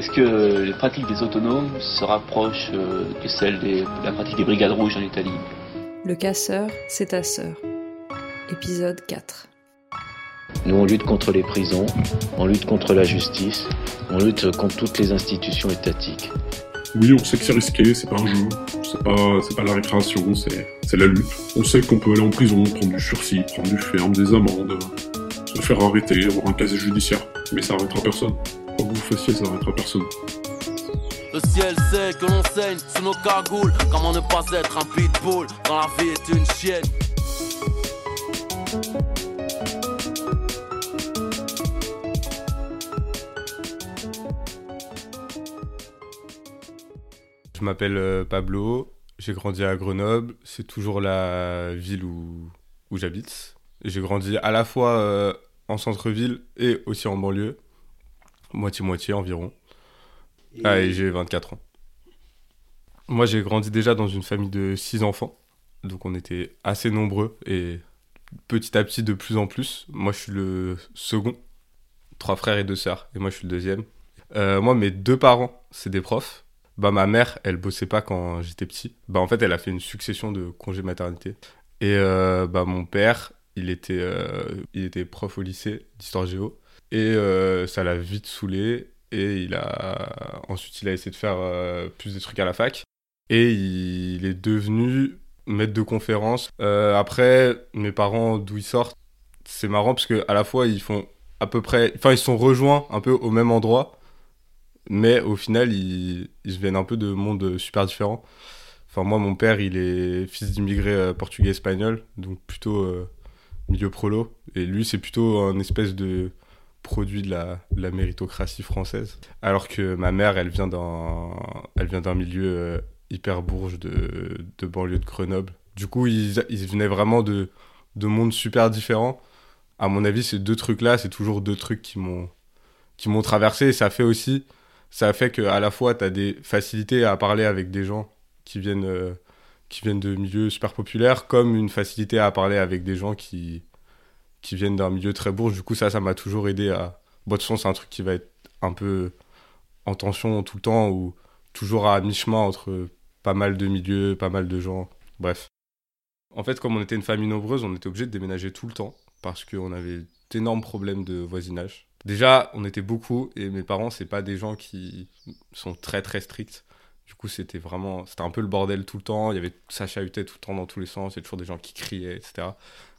Est-ce que les pratiques des autonomes se rapprochent euh, de celles de la pratique des brigades rouges en Italie? Le casseur, c'est ta sœur. Épisode 4. Nous, on lutte contre les prisons, on lutte contre la justice, on lutte contre toutes les institutions étatiques. Oui, on sait que c'est risqué, c'est pas un jeu, c'est pas, c'est pas la récréation, c'est, c'est la lutte. On sait qu'on peut aller en prison, prendre du sursis, prendre du ferme, des amendes, se faire arrêter, avoir un casier judiciaire. Mais ça arrêtera personne. Quoi que vous fassiez, ça arrêtera personne. Le ciel sait que l'on saigne sous nos cagoules. Comment ne pas être un pitbull quand la vie est une chienne? Je m'appelle euh, Pablo, j'ai grandi à Grenoble, c'est toujours la ville où, où j'habite. J'ai grandi à la fois euh, en centre-ville et aussi en banlieue, moitié-moitié environ. Ah, et j'ai 24 ans. Moi, j'ai grandi déjà dans une famille de 6 enfants, donc on était assez nombreux et petit à petit de plus en plus. Moi, je suis le second, trois frères et deux sœurs, et moi, je suis le deuxième. Euh, moi, mes deux parents, c'est des profs. Bah, ma mère, elle bossait pas quand j'étais petit. Bah, en fait, elle a fait une succession de congés maternité. Et euh, bah, mon père, il était, euh, il était prof au lycée d'histoire géo. Et euh, ça l'a vite saoulé. Et il a... ensuite, il a essayé de faire euh, plus des trucs à la fac. Et il est devenu maître de conférence. Euh, après, mes parents, d'où ils sortent, c'est marrant parce que à la fois, ils font à peu près. Enfin, ils sont rejoints un peu au même endroit. Mais au final, ils, viennent un peu de mondes super différents. Enfin, moi, mon père, il est fils d'immigrés euh, portugais-espagnol, donc plutôt milieu prolo. Et lui, c'est plutôt un espèce de produit de la, la méritocratie française. Alors que ma mère, elle vient d'un, elle vient d'un milieu euh, hyper bourge de, de banlieue de Grenoble. Du coup, ils, ils venaient vraiment de, de mondes super différents. À mon avis, ces deux trucs-là, c'est toujours deux trucs qui m'ont, qui m'ont traversé. Et ça fait aussi, ça fait que à la fois, tu as des facilités à parler avec des gens qui viennent, euh, qui viennent de milieux super populaires, comme une facilité à parler avec des gens qui, qui viennent d'un milieu très bourge. Du coup, ça, ça m'a toujours aidé à. Bon, de toute façon, c'est un truc qui va être un peu en tension tout le temps, ou toujours à mi-chemin entre pas mal de milieux, pas mal de gens. Bref. En fait, comme on était une famille nombreuse, on était obligé de déménager tout le temps, parce qu'on avait d'énormes problèmes de voisinage. Déjà, on était beaucoup, et mes parents, c'est pas des gens qui sont très très stricts. Du coup, c'était vraiment, c'était un peu le bordel tout le temps. Il y avait, ça chahutait tout le temps dans tous les sens. Il y a toujours des gens qui criaient, etc.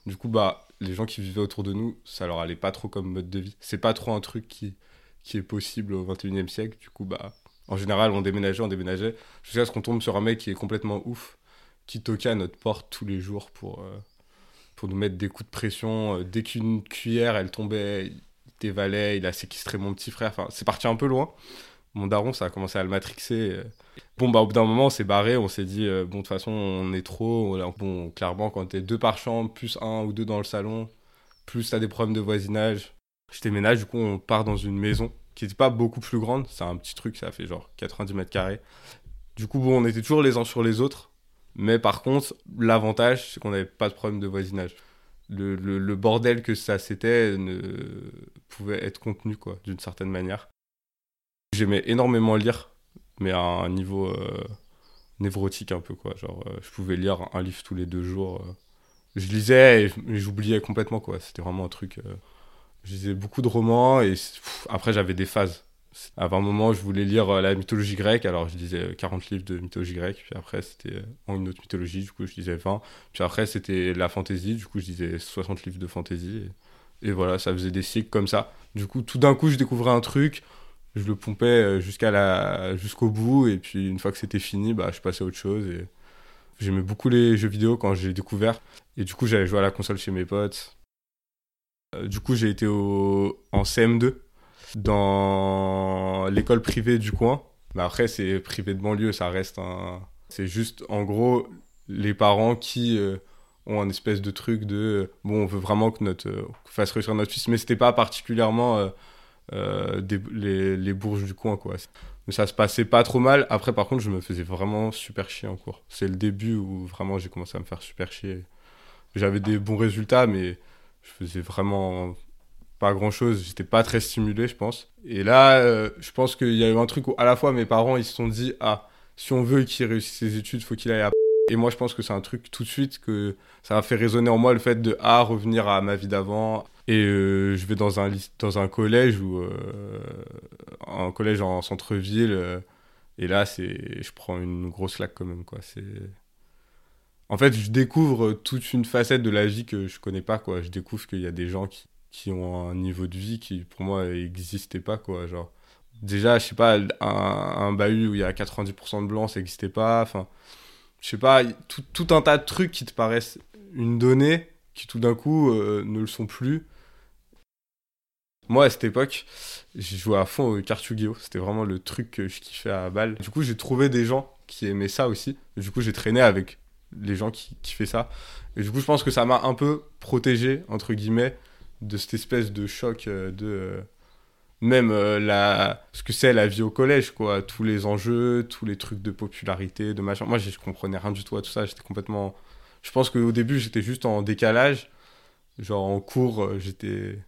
Du coup, bah, les gens qui vivaient autour de nous, ça leur allait pas trop comme mode de vie. C'est pas trop un truc qui, qui est possible au 21e siècle. Du coup, bah, en général, on déménageait, on déménageait. Jusqu'à ce qu'on tombe sur un mec qui est complètement ouf, qui toquait à notre porte tous les jours pour, euh, pour nous mettre des coups de pression. Euh, dès qu'une cuillère, elle tombait, il dévalait, il a séquestré mon petit frère. Enfin, c'est parti un peu loin. Mon daron, ça a commencé à le matrixer. euh. Bon, bah, au bout d'un moment, on s'est barré. On s'est dit, euh, bon, de toute façon, on est trop. On- Bon, clairement, quand t'es deux par chambre, plus un ou deux dans le salon, plus t'as des problèmes de voisinage. Je déménage, du coup, on part dans une maison qui n'était pas beaucoup plus grande. C'est un petit truc, ça fait genre 90 mètres carrés. Du coup, bon, on était toujours les uns sur les autres. Mais par contre, l'avantage, c'est qu'on n'avait pas de problème de voisinage. Le, le- le bordel que ça c'était ne pouvait être contenu, quoi, d'une certaine manière. J'aimais énormément lire, mais à un niveau euh, névrotique un peu, quoi. Genre, euh, je pouvais lire un livre tous les deux jours. euh. Je lisais et j'oubliais complètement, quoi. C'était vraiment un truc... Je lisais beaucoup de romans et après j'avais des phases. À un moment, je voulais lire la mythologie grecque, alors je lisais euh, 40 livres de mythologie grecque, puis après c'était une autre mythologie, du coup je lisais 20. Puis après c'était la fantasy, du coup je lisais 60 livres de fantasy. Et, et voilà, ça faisait des cycles comme ça. Du coup, tout d'un coup, je découvrais un truc, je le pompais euh, jusqu'à la jusqu'au bout, et puis une fois que c'était fini, bah, je passais à autre chose. J'aimais beaucoup les jeux vidéo quand j'ai découvert. Et du coup, j'allais jouer à la console chez mes potes. Euh, du coup, j'ai été en CM2 dans l'école privée du coin. Mais après, c'est privé de banlieue, ça reste un. C'est juste, en gros, les parents qui euh, ont un espèce de truc de. bon, on veut vraiment que notre. fasse réussir notre fils, mais c'était pas particulièrement des- les, les bourges du coin, quoi. Mais ça se passait pas trop mal. Après, par contre, je me faisais vraiment super chier en cours. C'est le début où vraiment j'ai commencé à me faire super chier. J'avais des bons résultats, mais je faisais vraiment pas grand chose, j'étais pas très stimulé, je pense. Et là, euh, je pense qu'il y a eu un truc où à la fois mes parents ils se sont dit ah si on veut qu'il réussisse ses études, faut qu'il aille à et moi je pense que c'est un truc tout de suite que ça a fait résonner en moi le fait de ah revenir à ma vie d'avant et euh, je vais dans un dans un collège ou euh, un collège en centre-ville euh, et là je prends une grosse claque quand même quoi. En fait je découvre toute une facette de la vie que je connais pas quoi. Je découvre qu'il y a des gens qui qui ont un niveau de vie qui pour moi n'existait pas quoi. Genre déjà je sais pas un, un bahut où il y a 90% de blancs ça n'existait pas. Enfin je sais pas tout, tout, un tas de trucs qui te paraissent une donnée qui tout d'un coup ne le sont plus moi à cette époque j'ai joué à fond au carte Yu-Gi-Oh! C'était vraiment le truc que je kiffais à balle. Du coup j'ai trouvé des gens qui aimaient ça aussi. Du coup j'ai traîné avec les gens qui kiffaient ça. Et du coup je pense que ça m'a un peu protégé entre guillemets de cette espèce de choc euh, de euh, même euh, la ce que c'est la vie au collège quoi. Tous les enjeux tous les trucs de popularité de machin. Moi je comprenais rien du tout à tout ça. J'étais complètement je pense qu'au début j'étais juste en décalage. Genre en cours j'étais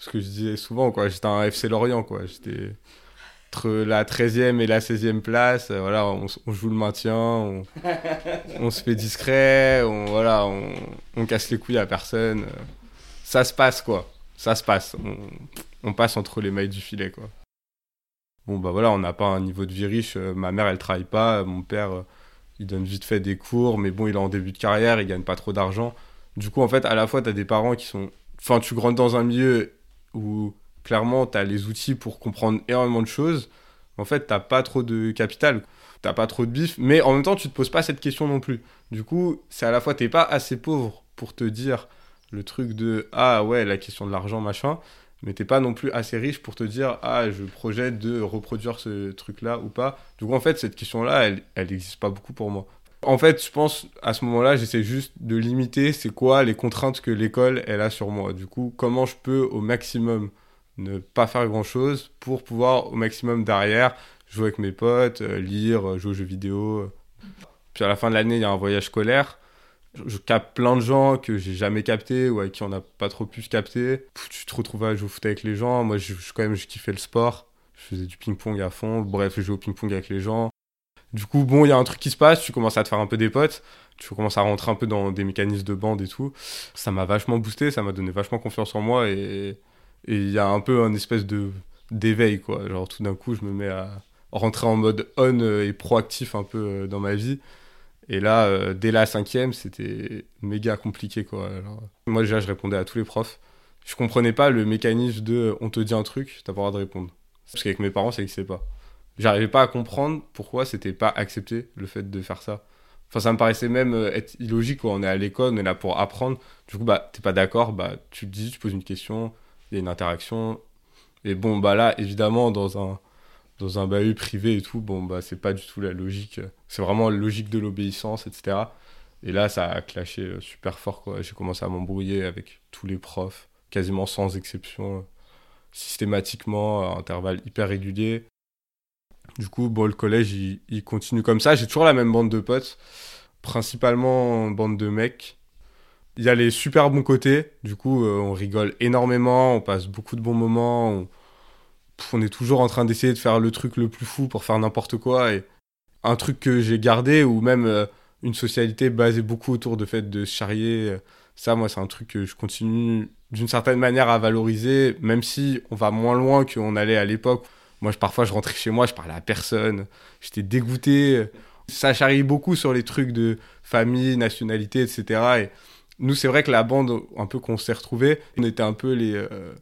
ce que je disais souvent quoi j'étais un FC Lorient quoi j'étais entre la 13e et la 16e place voilà on, on, joue le maintien on, on se fait discret on voilà on, on casse les couilles à personne ça se passe quoi. Ça se passe. On, on, passe entre les mailles du filet quoi. Bon bah voilà, on n'a pas un niveau de vie riche. ma mère elle travaille pas, mon père il donne vite fait des cours, mais bon il est en début de carrière, il gagne pas trop d'argent. Du coup en fait à la fois t'as des parents qui sont, enfin tu grandis dans un milieu où clairement t'as les outils pour comprendre énormément de choses. En fait t'as pas trop de capital, t'as pas trop de bif, mais en même temps tu te poses pas cette question non plus. Du coup c'est à la fois t'es pas assez pauvre pour te dire le truc de ah ouais la question de l'argent machin mais t'es pas non plus assez riche pour te dire ah je projette de reproduire ce truc là ou pas du coup en fait cette question là elle elle n'existe pas beaucoup pour moi en fait je pense à ce moment là j'essaie juste de limiter c'est quoi les contraintes que l'école elle a sur moi du coup comment je peux au maximum ne pas faire grand chose pour pouvoir au maximum derrière jouer avec mes potes lire jouer aux jeux vidéo puis à la fin de l'année il y a un voyage scolaire je capte plein de gens que j'ai jamais capté ou avec qui on n'a pas trop pu se capter. Tu te retrouves à jouer au foot avec les gens. Moi, quand même, je kiffais le sport. Je faisais du ping-pong à fond. Bref, je jouais au ping-pong avec les gens. Du coup, bon, il y a un truc qui se passe. Tu commences à te faire un peu des potes. Tu commences à rentrer un peu dans des mécanismes de bande et tout. Ça m'a vachement boosté. Ça m'a donné vachement confiance en moi. Et il y a un peu un espèce de d'éveil, quoi. Genre, tout d'un coup, je me mets à rentrer en mode on et proactif un peu dans ma vie. Et là, euh, dès la cinquième, c'était méga compliqué, quoi. Alors, moi, déjà, je répondais à tous les profs. Je comprenais pas le mécanisme de on te dit un truc, t'as pas le droit de répondre. Parce qu'avec mes parents, ça n'existait pas. J'arrivais pas à comprendre pourquoi c'était pas accepté le fait de faire ça. Enfin, ça me paraissait même euh, être illogique. On est à l'école, on est là pour apprendre. Du coup, bah, t'es pas d'accord, bah, tu te dis, tu poses une question, il y a une interaction. Et bon, bah là, évidemment, dans un dans un bahut privé et tout, bon, bah, c'est pas du tout la logique. C'est vraiment la logique de l'obéissance, etc. Et là, ça a clashé euh, super fort, quoi. J'ai commencé à m'embrouiller avec tous les profs, quasiment sans exception, systématiquement, à intervalles hyper réguliers. Du coup, bon, le collège, il, continue comme ça. J'ai toujours la même bande de potes, principalement bande de mecs. Il y a les super bons côtés. Du coup, euh, on rigole énormément, on passe beaucoup de bons moments. On, est toujours en train d'essayer de faire le truc le plus fou pour faire n'importe quoi. Et un truc que j'ai gardé, ou même euh, une socialité basée beaucoup autour de fait de charrier, euh, ça, moi, c'est un truc que je continue d'une certaine manière à valoriser, même si on va moins loin qu'on allait à l'époque. Moi, je, parfois, je rentrais chez moi, je parlais à personne, j'étais dégoûté. Ça charrie beaucoup sur les trucs de famille, nationalité, etc. Et nous, c'est vrai que la bande, un peu qu'on s'est retrouvés, on était un peu les. Euh,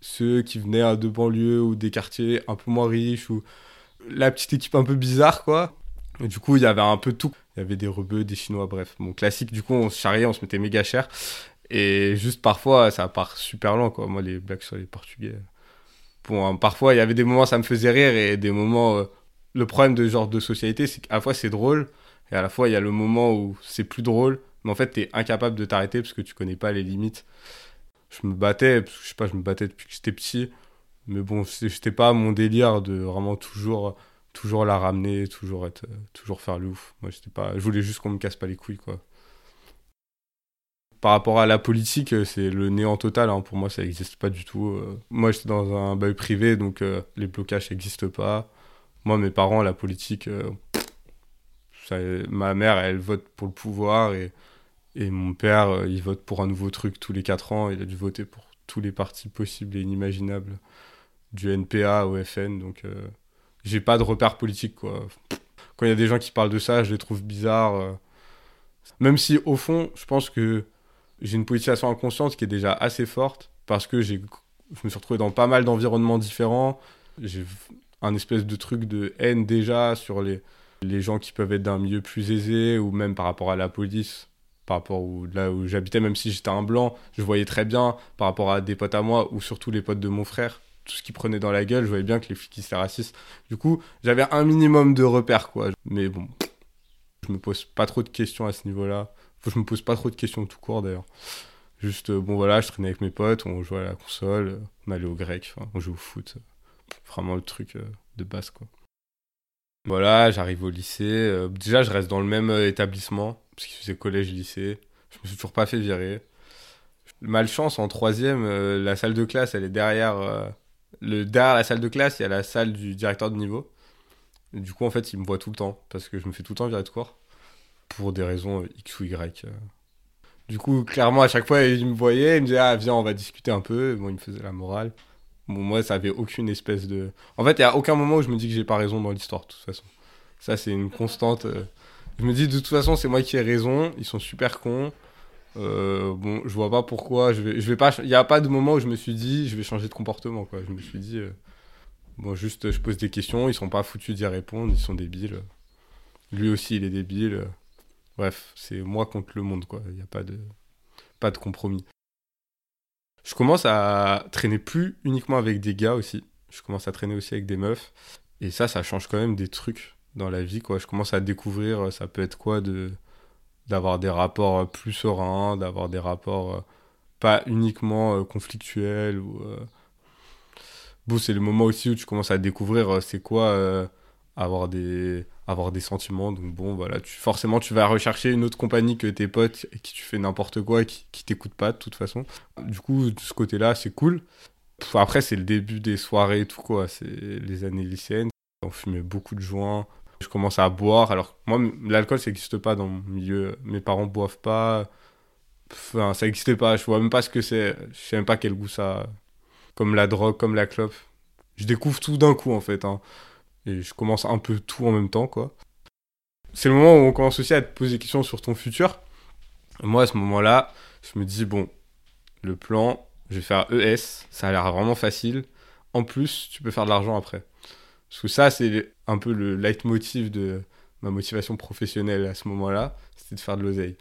ceux qui venaient de banlieues ou des quartiers un peu moins riches ou la petite équipe un peu bizarre quoi. Du coup, il y avait un peu tout. Il y avait des rebeux, des chinois, bref. Mon classique, du coup, on se charriait, on se mettait méga cher. Et juste parfois, ça part super lent quoi. Moi, les blagues sur les Portugais. Bon, hein, parfois, il y avait des moments, ça me faisait rire et des moments. Euh, le problème de genre de socialité, c'est qu'à la fois, c'est drôle et à la fois, il y a le moment où c'est plus drôle. Mais en fait, t'es incapable de t'arrêter parce que tu connais pas les limites je me battais, je sais pas, je me battais depuis que j'étais petit. Mais bon, c'était pas mon délire de vraiment toujours, toujours la ramener, toujours être, toujours faire le ouf. Moi, j'étais pas, je voulais juste qu'on me casse pas les couilles, quoi. Par rapport à la politique, euh, c'est le néant total. hein. Pour moi, ça n'existe pas du tout. Euh, Moi, j'étais dans un bail privé, donc euh, les blocages n'existent pas. Moi, mes parents, la politique, ma mère, elle vote pour le pouvoir et, mon père, il vote pour un nouveau truc tous les 4 ans. Il a dû voter pour tous les partis possibles et inimaginables, du NPA au FN. Donc, j'ai pas de repère politique. Quand il y a des gens qui parlent de ça, je les trouve bizarres. Même si, au fond, je pense que j'ai une politisation inconsciente qui est déjà assez forte parce que j'ai, je me suis retrouvé dans pas mal d'environnements différents. J'ai un espèce de truc de haine déjà sur les, les gens qui peuvent être d'un milieu plus aisé ou même par rapport à la police, par rapport où, là où j'habitais, même si j'étais un blanc, je voyais très bien par rapport à des potes à moi ou surtout les potes de mon frère, tout ce qu'ils prenaient dans la gueule, je voyais bien que les flics étaient racistes. Du coup, j'avais un minimum de repères, quoi. Mais bon, je me pose pas trop de questions à ce niveau-là. Je me pose pas trop de questions tout court d'ailleurs. Juste, euh, bon voilà, je traînais avec mes potes, on jouait à la console, on allait au grec, on jouait au foot. Vraiment le truc euh, de base, quoi. Voilà, j'arrive au lycée. euh, déjà, je reste dans le même établissement, parce qu'il faisait collège-lycée. Je me suis toujours pas fait virer. Malchance, en troisième, la salle de classe, elle est derrière, le, derrière la salle de classe, il y a la salle du directeur de niveau. Du coup, en fait, il me voit tout le temps, parce que je me fais tout le temps virer de cours, pour des raisons X ou Y. euh. Du coup, clairement, à chaque fois, il me voyait, il me disait, ah, viens, on va discuter un peu. Bon, il me faisait la morale. Bon, moi, ça avait aucune espèce de. En fait, il n'y a aucun moment où je me dis que j'ai pas raison dans l'histoire, de toute façon. Ça, c'est une constante. euh. Je me dis, de toute façon, c'est moi qui ai raison. Ils sont super cons. Euh, bon, je vois pas pourquoi. Je vais, je vais pas. Il n'y a pas de moment où je me suis dit, je vais changer de comportement, quoi. Je me suis dit, bon, juste, je pose des questions. Ils sont pas foutus d'y répondre. Ils sont débiles. Lui aussi, il est débile. Bref, c'est moi contre le monde, quoi. Il n'y a pas de, pas de compromis. Je commence à traîner plus uniquement avec des gars aussi. Je commence à traîner aussi avec des meufs. Et ça, ça change quand même des trucs dans la vie, quoi. Je commence à découvrir, euh, ça peut être quoi de d'avoir des rapports euh, plus sereins, d'avoir des rapports euh, pas uniquement conflictuels ou bon, c'est le moment aussi où tu commences à découvrir c'est quoi avoir des avoir des sentiments. Donc bon, voilà, tu forcément tu vas rechercher une autre compagnie que tes potes et qui tu fais n'importe quoi qui, qui t'écoute pas de toute façon. Du coup, de ce côté-là, c'est cool. Après, c'est le début des soirées et tout quoi, c'est les années lycéennes. On fumait beaucoup de joints. Je commence à boire. Alors, moi, l'alcool, ça n'existe pas dans mon milieu. Mes parents boivent pas. Enfin, ça n'existait pas. Je vois même pas ce que c'est. Je sais même pas quel goût ça a. Comme la drogue, comme la clope. Je découvre tout d'un coup, en fait. hein. Et je commence un peu tout en même temps, quoi. C'est le moment où on commence aussi à te poser des questions sur ton futur. Moi, à ce moment-là, je me dis, bon, le plan, je vais faire ES. Ça a l'air vraiment facile. En plus, tu peux faire de l'argent après. Parce que ça, c'est un peu le leitmotiv de ma motivation professionnelle à ce moment-là, c'était de faire de l'oseille.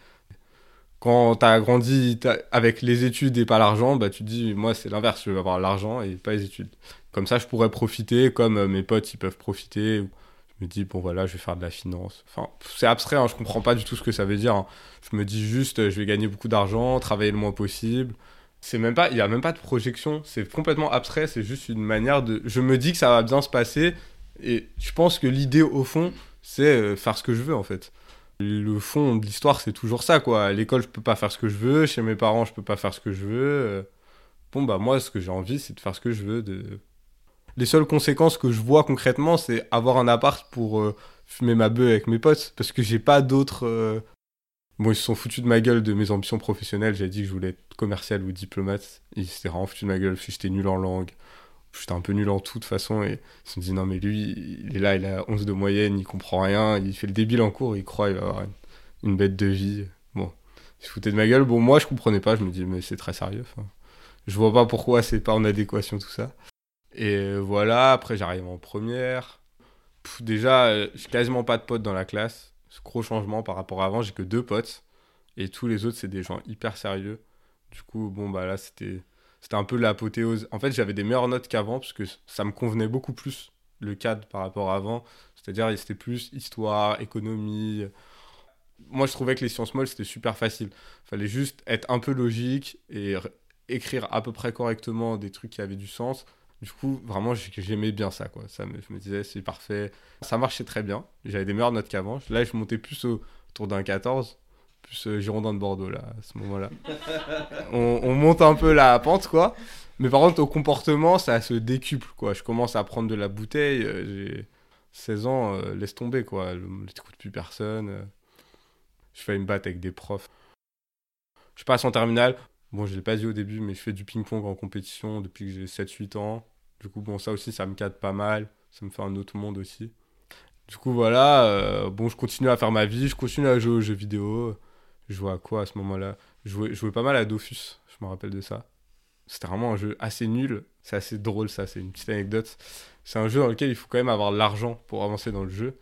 Quand t'as grandi t'as- avec les études et pas l'argent, bah tu te dis, moi c'est l'inverse, je veux avoir l'argent et pas les études. Comme ça, je pourrais profiter, comme euh, mes potes, ils peuvent profiter. Je me dis, bon voilà, je vais faire de la finance. Enfin, c'est abstrait, hein, je comprends pas du tout ce que ça veut dire. hein. Je me dis juste, euh, je vais gagner beaucoup d'argent, travailler le moins possible. C'est même pas, il y a même pas de projection, c'est complètement abstrait, c'est juste une manière de. Je me dis que ça va bien se passer et je pense que l'idée au fond, c'est euh, faire ce que je veux en fait. Le fond de l'histoire, c'est toujours ça quoi. L'école, je peux pas faire ce que je veux, chez mes parents, je peux pas faire ce que je veux. euh. Bon bah moi, ce que j'ai envie, c'est de faire ce que je veux. De... Les seules conséquences que je vois concrètement, c'est avoir un appart pour euh, fumer ma bœuf avec mes potes, parce que j'ai pas d'autres. euh, Bon, ils se sont foutus de ma gueule de mes ambitions professionnelles. J'ai dit que je voulais être commercial ou diplomate. Ils s'étaient vraiment foutus de ma gueule j'étais nul en langue. J'étais un peu nul en tout de toute façon. Et ils se dit, non, mais lui, il est là, il a 11 de moyenne, il comprend rien. Il fait le débile en cours, il croit il va avoir une, bête de vie. Bon, ils se de ma gueule. Bon, moi, je comprenais pas. Je me dis, mais c'est très sérieux. Je vois pas pourquoi c'est pas en adéquation tout ça. Et voilà, après, j'arrive en première. Déjà, euh, j'ai quasiment pas de potes dans la classe. Gros changement par rapport à avant. J'ai que deux potes. Et tous les autres, c'est des gens hyper sérieux. Du coup, bon, bah là, c'était c'était un peu l'apothéose. En fait, j'avais des meilleures notes qu'avant parce que ça me convenait beaucoup plus le cadre par rapport à avant. C'est-à-dire, c'était plus histoire, économie. Moi, je trouvais que les sciences molles, c'était super facile. Fallait juste être un peu logique et écrire à peu près correctement des trucs qui avaient du sens. Du coup, vraiment, j'ai- j'aimais bien ça, quoi. Ça je me disais, c'est parfait. Ça marchait très bien. J'avais des meilleures notes qu'avant. Là, je montais plus au- autour d'un 14. Plus euh, Girondin de Bordeaux, là, à ce moment-là. on, on monte un peu la pente, quoi. Mais par contre, au comportement, ça se décuple, quoi. Je commence à prendre de la bouteille. euh, J'ai 16 ans, euh, laisse tomber, quoi. Je n'écoute plus personne. Je fais une batte avec des profs. Je passe en terminale. Bon, je l'ai pas dit au début, mais je fais du ping-pong en compétition depuis que j'ai 7-8 ans. Du coup, bon, ça aussi, ça me cadre pas mal. Ça me fait un autre monde aussi. Du coup, voilà. bon, je continue à faire ma vie. Je continue à jouer aux jeux vidéo. Je jouais à quoi à ce moment-là? Je jouais, jouais pas mal à Dofus. Je me rappelle de ça. C'était vraiment un jeu assez nul. C'est assez drôle, ça. C'est une petite anecdote. C'est un jeu dans lequel il faut quand même avoir de l'argent pour avancer dans le jeu.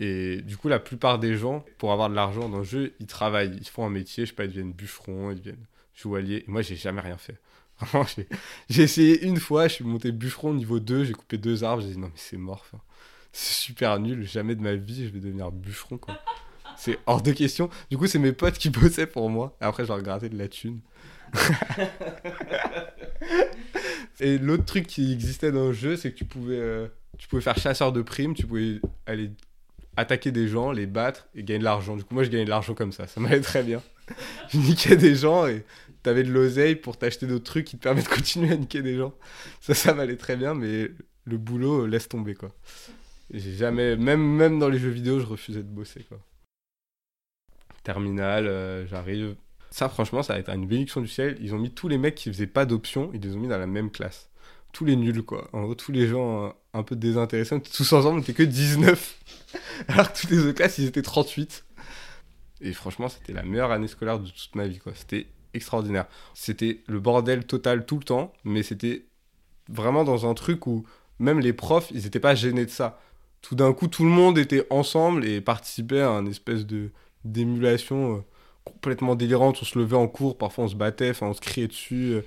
Et du coup, la plupart des gens, pour avoir de l'argent dans le jeu, ils travaillent. Ils font un métier. Je sais pas, ils deviennent bûcherons, ils deviennent joailliers. Et moi, j'ai jamais rien fait. Vraiment, j'ai- essayé une fois. Je suis monté bûcheron niveau 2. J'ai coupé deux arbres. J'ai dit non, mais c'est mort. C'est super nul. Jamais de ma vie, je vais devenir bûcheron, quoi. C'est hors de question. Du coup, c'est mes potes qui bossaient pour moi. Et après, je leur grattais de la thune. Et l'autre truc qui existait dans le jeu, c'est que tu pouvais, euh, tu pouvais faire chasseur de primes, tu pouvais aller attaquer des gens, les battre et gagner de l'argent. Du coup, moi, je gagnais de l'argent comme ça. Ça m'allait très bien. je niquais des gens et t'avais de l'oseille pour t'acheter d'autres trucs qui te permettent de continuer à niquer des gens. Ça, ça m'allait très bien, mais le boulot, euh, laisse tomber, quoi. J'ai jamais, même, même dans les jeux vidéo, je refusais de bosser, quoi. Terminal, euh, j'arrive. Ça, franchement, ça a été une bénédiction du ciel. Ils ont mis tous les mecs qui faisaient pas d'options, ils les ont mis dans la même classe. Tous les nuls, quoi. En gros, tous les gens euh, un peu était tous ensemble, on était que 19. Alors que toutes les autres classes, ils étaient 38. Et franchement, c'était la meilleure année scolaire de toute ma vie, quoi. C'était extraordinaire. C'était le bordel total tout le temps, mais c'était vraiment dans un truc où même les profs, ils étaient pas gênés de ça. Tout d'un coup, tout le monde était ensemble et participait à un espèce de d'émulation euh, complètement délirante. On se levait en cours, parfois on se battait, enfin on se criait dessus. euh.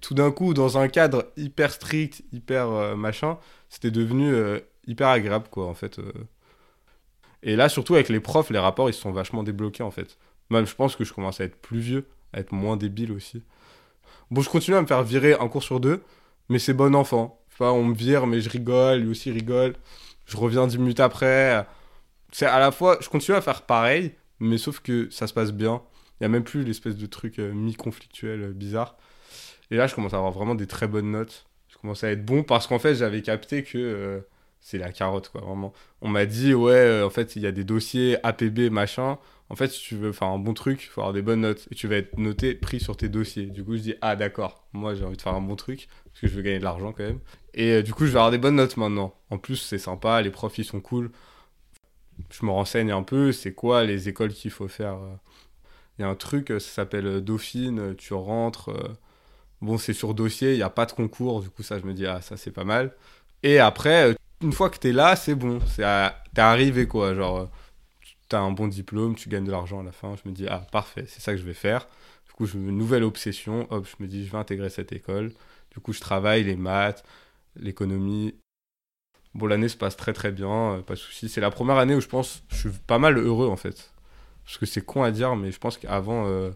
Tout d'un coup, dans un cadre hyper strict, hyper euh, machin, c'était devenu euh, hyper agréable, quoi, en fait. Et là, surtout avec les profs, les rapports, ils se sont vachement débloqués, en fait. Même, je pense que je commence à être plus vieux, à être moins débile aussi. Bon, je continue à me faire virer un cours sur deux, mais c'est bon enfant. Enfin, on me vire, mais je rigole, lui aussi rigole. Je reviens dix minutes après. C'est à la fois, je continue à faire pareil, mais sauf que ça se passe bien. Il n'y a même plus l'espèce de truc euh, mi-conflictuel euh, bizarre. Et là, je commence à avoir vraiment des très bonnes notes. Je commence à être bon parce qu'en fait, j'avais capté que euh, c'est la carotte, quoi, vraiment. On m'a dit, ouais, en fait, il y a des dossiers APB, machin. En fait, si tu veux faire un bon truc, il faut avoir des bonnes notes. Et tu vas être noté, pris sur tes dossiers. Du coup, je dis, ah, d'accord, moi, j'ai envie de faire un bon truc parce que je veux gagner de l'argent quand même. Et du coup, je vais avoir des bonnes notes maintenant. En plus, c'est sympa, les profs, ils sont cool. Je me renseigne un peu, c'est quoi les écoles qu'il faut faire. euh. Il y a un truc, ça s'appelle euh, Dauphine, euh, tu rentres. Bon, c'est sur dossier, il n'y a pas de concours, du coup, ça, je me dis, ah, ça, c'est pas mal. Et après, une fois que t'es là, c'est bon, t'es arrivé, quoi. Genre, t'as un bon diplôme, tu gagnes de l'argent à la fin. Je me dis, ah, parfait, c'est ça que je vais faire. Du coup, je une nouvelle obsession, hop, je me dis, je vais intégrer cette école. Du coup, je travaille les maths, l'économie. Bon, l'année se passe très très bien, euh, pas de souci. C'est la première année où je pense, je suis pas mal heureux en fait. Parce que c'est con à dire, mais je pense qu'avant, euh,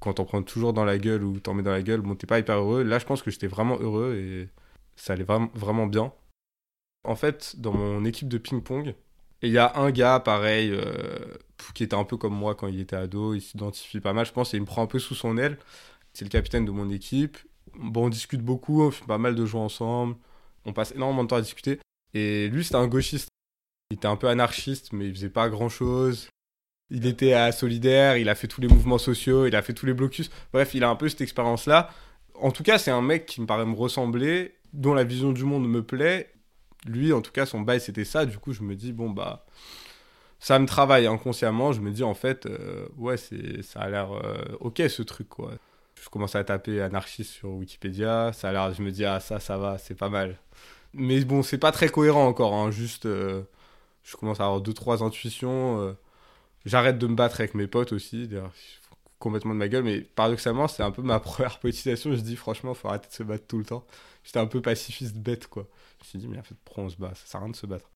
quand t'en prends toujours dans la gueule ou t'en mets dans la gueule, bon, t'es pas hyper heureux. Là, je pense que j'étais vraiment heureux et ça allait vraiment, vraiment bien. En fait, dans mon équipe de ping-pong, il y a un gars pareil euh, qui était un peu comme moi quand il était ado, il s'identifie pas mal, je pense, et il me prend un peu sous son aile. C'est le capitaine de mon équipe. Bon, on discute beaucoup, on fait pas mal de jeux ensemble, on passe énormément de temps à discuter. Et lui, c'était un gauchiste. Il était un peu anarchiste, mais il faisait pas grand chose. Il était à solidaire, il a fait tous les mouvements sociaux, il a fait tous les blocus. Bref, il a un peu cette expérience-là. En tout cas, c'est un mec qui me paraît me ressembler, dont la vision du monde me plaît. Lui, en tout cas, son bail, c'était ça. Du coup, je me dis, bon, bah, ça me travaille inconsciemment. Je me dis, en fait, euh, ouais, c'est, ça a l'air euh, ok ce truc, quoi. Je commence à taper anarchiste sur Wikipédia. Ça a l'air, je me dis, ah, ça, ça va, c'est pas mal. Mais bon, c'est pas très cohérent encore. hein, Juste, euh, je commence à avoir deux, trois intuitions. euh, J'arrête de me battre avec mes potes aussi. Complètement de ma gueule. Mais paradoxalement, c'est un peu ma première politisation. Je dis, franchement, faut arrêter de se battre tout le temps. J'étais un peu pacifiste bête, quoi. Je me suis dit, mais en fait, pourquoi on se bat? Ça sert à rien de se battre.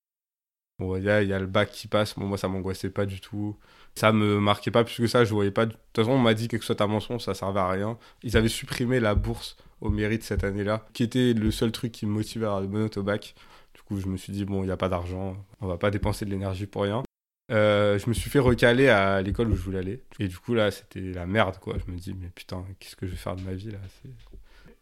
Il y, a y a le bac qui passe. Bon, moi, ça m'angoissait pas du tout. Ça me marquait pas plus que ça. Je voyais pas. De toute façon, on m'a dit que ce soit un mensonge, ça servait à rien. Ils avaient supprimé la bourse au mérite cette année-là, qui était le seul truc qui me motivait à avoir au bac. Du coup, je me suis dit, bon, il n'y a pas d'argent. On va pas dépenser de l'énergie pour rien. Euh, je me suis fait recaler à l'école où je voulais aller. Et du coup, là, c'était la merde, quoi. Je me dis, mais putain, qu'est-ce que je vais faire de ma vie, là?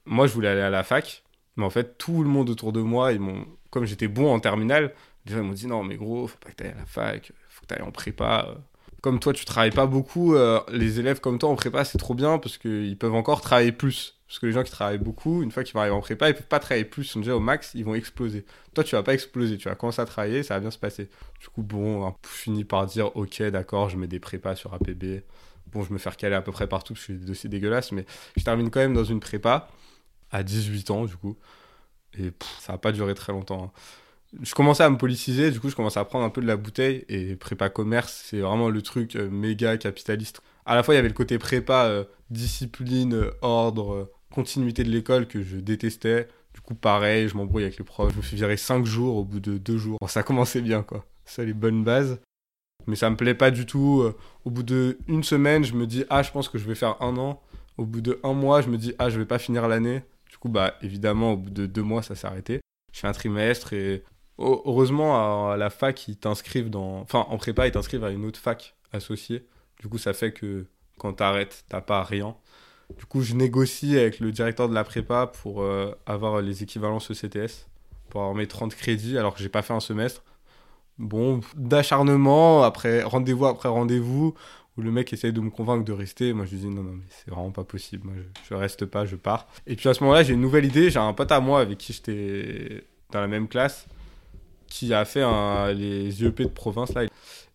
Moi, je voulais aller à la fac. Mais en fait, tout le monde autour de moi, ils comme j'étais bon en terminale, déjà, ils m'ont dit, non, mais gros, faut pas que t'ailles à la fac, faut que t'ailles en prépa. Comme toi, tu travailles pas beaucoup, euh, les élèves comme toi en prépa, c'est trop bien parce qu'ils peuvent encore travailler plus. Parce que les gens qui travaillent beaucoup, une fois qu'ils vont arriver en prépa, ils peuvent pas travailler plus. Ils sont déjà au max, ils vont exploser. Toi, tu vas pas exploser, tu vas commencer à travailler, ça va bien se passer. Du coup, bon, hein, je finis par dire, ok, d'accord, je mets des prépas sur APB. Bon, je me fais recaler à peu près partout parce que j'ai des dossiers dégueulasses, mais je termine quand même dans une prépa à 18 ans, du coup. Et ça va pas duré très longtemps. hein. Je commençais à me politiser, du coup, je commençais à prendre un peu de la bouteille. Et prépa commerce, c'est vraiment le truc euh, méga capitaliste. À la fois, il y avait le côté prépa, euh, discipline, euh, ordre, continuité de l'école que je détestais. Du coup, pareil, je m'embrouille avec les profs. Je me suis viré 5 jours au bout de 2 jours. Bon, ça commençait bien, quoi. Ça, les bonnes bases. Mais ça me plaît pas du tout. Au bout de une semaine, je me dis, ah, je pense que je vais faire un an. Au bout de un mois, je me dis, ah, je vais pas finir l'année. Du coup, bah, évidemment, au bout de deux mois, ça s'est arrêté. Je fais un trimestre et heureusement, à la fac, ils t'inscrivent dans. Enfin, en prépa, ils t'inscrivent à une autre fac associée. Du coup, ça fait que quand t'arrêtes, t'as pas rien. Du coup, je négocie avec le directeur de la prépa pour euh, avoir les équivalences ECTS, pour avoir mes 30 crédits alors que j'ai pas fait un semestre. Bon, d'acharnement, après rendez-vous après rendez-vous, où le mec essaye de me convaincre de rester. Moi, je lui dis non, non, mais c'est vraiment pas possible. Moi, je, je reste pas, je pars. Et puis à ce moment-là, j'ai une nouvelle idée. J'ai un pote à moi avec qui j'étais dans la même classe qui a fait les IEP de province là.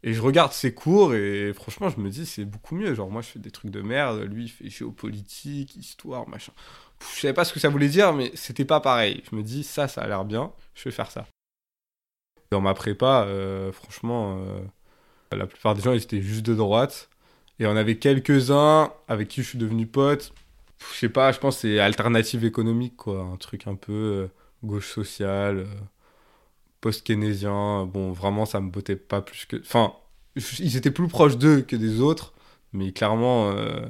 Et je regarde ses cours et franchement, je me dis c'est beaucoup mieux. Genre, moi, je fais des trucs de merde. Lui, il fait géopolitique, histoire, machin. Pff, Je savais pas ce que ça voulait dire, mais c'était pas pareil. Je me dis ça, ça a l'air bien. Je vais faire ça. Dans ma prépa, euh, franchement, euh, la plupart des gens, ils étaient juste de droite. Et on avait quelques-uns avec qui je suis devenu pote. Je sais pas, je pense que c'est alternative économique, quoi. Un truc un peu euh, gauche sociale, euh, post-keynésien. Bon, vraiment, ça me bottait pas plus que. Enfin, ils étaient plus proches d'eux que des autres. Mais clairement, euh,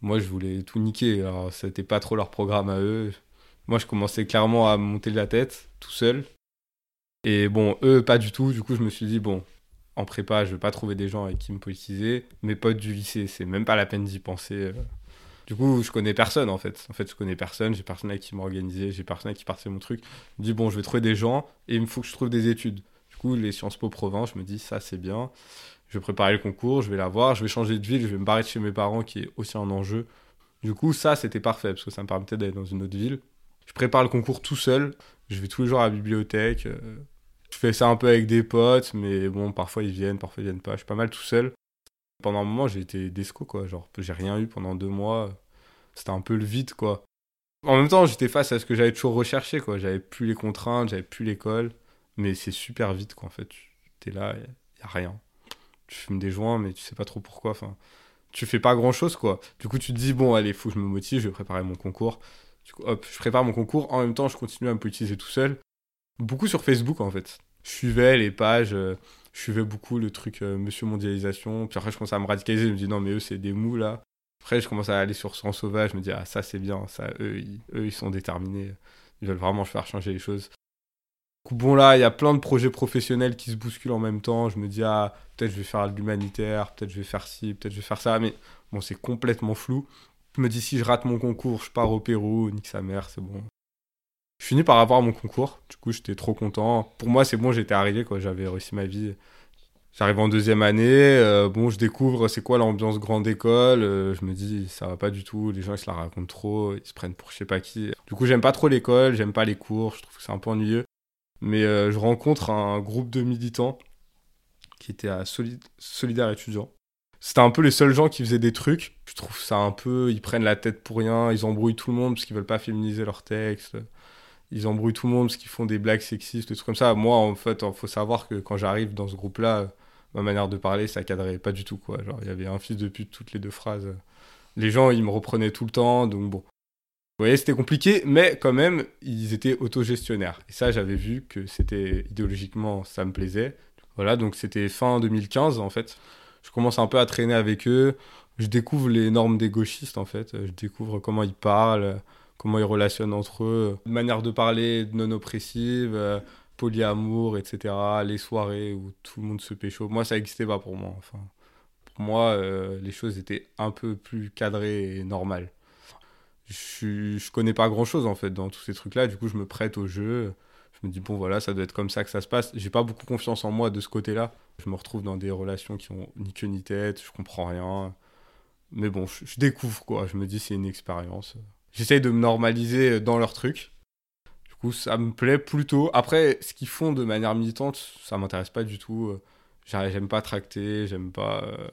moi, je voulais tout niquer. Alors, c'était pas trop leur programme à eux. Moi, je commençais clairement à monter la tête, tout seul. Et bon, eux, pas du tout. Du coup, je me suis dit, bon, en prépa, je vais pas trouver des gens avec qui me politiser. Mes potes du lycée, c'est même pas la peine d'y penser. Du coup, je connais personne en fait. En fait, je connais personne, j'ai personne avec qui m'organiser, j'ai personne avec qui partir mon truc. Je me dis, bon, je vais trouver des gens et il me faut que je trouve des études. Du coup, les Sciences Po Provence, je me dis, ça c'est bien. Je vais préparer le concours, je vais l'avoir, je vais changer de ville, je vais me barrer de chez mes parents qui est aussi un enjeu. Du coup, ça c'était parfait parce que ça me permettait d'aller dans une autre ville. Je prépare le concours tout seul, je vais tous les jours à la bibliothèque. euh, je fais ça un peu avec des potes, mais bon, parfois ils viennent, parfois ils viennent pas. Je suis pas mal tout seul. Pendant un moment, j'ai été desco, quoi. Genre, j'ai rien eu pendant deux mois. C'était un peu le vide, quoi. En même temps, j'étais face à ce que j'avais toujours recherché, quoi. J'avais plus les contraintes, j'avais plus l'école. Mais c'est super vite, quoi, en fait. Tu es là, y a rien. Tu fumes des joints, mais tu sais pas trop pourquoi. Enfin, tu fais pas grand chose, quoi. Du coup, tu te dis, bon, allez, faut que je me motive, je vais préparer mon concours. Hop, je prépare mon concours. En même temps, je continue à me politiser tout seul. Beaucoup sur Facebook, en fait. Je suivais les pages, euh, je suivais beaucoup le truc euh, Monsieur Mondialisation. Puis après, je commençais à me radicaliser. Je me dis, non, mais eux, c'est des mous, là. Après, je commence à aller sur Sang Sauvage. Je me dis, ah, ça, c'est bien. Ça, eux, ils, eux, sont déterminés. Ils veulent vraiment faire changer les choses. Bon, là, il y a plein de projets professionnels qui se bousculent en même temps. Je me dis, ah, peut-être je vais faire l'humanitaire, peut-être je vais faire ci, peut-être je vais faire ça. Mais bon, c'est complètement flou. Je me dis, si je rate mon concours, je pars au Pérou, nique sa mère, c'est bon. Je finis par avoir mon concours. Du coup, j'étais trop content. Pour moi, c'est bon, j'étais arrivé, quoi. J'avais réussi ma vie. J'arrive en deuxième année. euh, bon, je découvre c'est quoi l'ambiance grande école. euh, je me dis, ça va pas du tout. Les gens, ils se la racontent trop. Ils se prennent pour je sais pas qui. Du coup, j'aime pas trop l'école. J'aime pas les cours. Je trouve que c'est un peu ennuyeux. Mais euh, je rencontre un groupe de militants qui était à Soli- Solidaire étudiant. C'était un peu les seuls gens qui faisaient des trucs. Je trouve ça un peu. Ils prennent la tête pour rien. Ils embrouillent tout le monde parce qu'ils veulent pas féminiser leurs textes. Ils embrouillent tout le monde parce qu'ils font des blagues sexistes, des trucs comme ça. Moi, en fait, il faut savoir que quand j'arrive dans ce groupe-là, ma manière de parler, ça cadrait pas du tout, quoi. Genre, il y avait un fils de pute toutes les deux phrases. Les gens, ils me reprenaient tout le temps, donc bon. Vous voyez, c'était compliqué, mais quand même, ils étaient autogestionnaires. Et ça, j'avais vu que c'était idéologiquement, ça me plaisait. Voilà, donc c'était fin 2015, en fait. Je commence un peu à traîner avec eux. Je découvre les normes des gauchistes, en fait. Je découvre comment ils parlent, comment ils relationnent entre eux. Une manière de parler non oppressive, euh, polyamour, etc., les soirées où tout le monde se pécho. Moi, ça n'existait pas pour moi. Enfin, pour moi, euh, les choses étaient un peu plus cadrées et normales. Je, je connais pas grand chose en fait dans tous ces trucs-là, du coup, je me prête au jeu. Je me dis, bon, voilà, ça doit être comme ça que ça se passe. J'ai pas beaucoup confiance en moi de ce côté-là. Je me retrouve dans des relations qui ont ni queue ni tête, je comprends rien. Mais bon, je, je découvre quoi. Je me dis, c'est une expérience. J'essaye de me normaliser dans leur truc ça me plaît plutôt. Après, ce qu'ils font de manière militante, ça m'intéresse pas du tout. J'aime pas tracter, j'aime pas euh,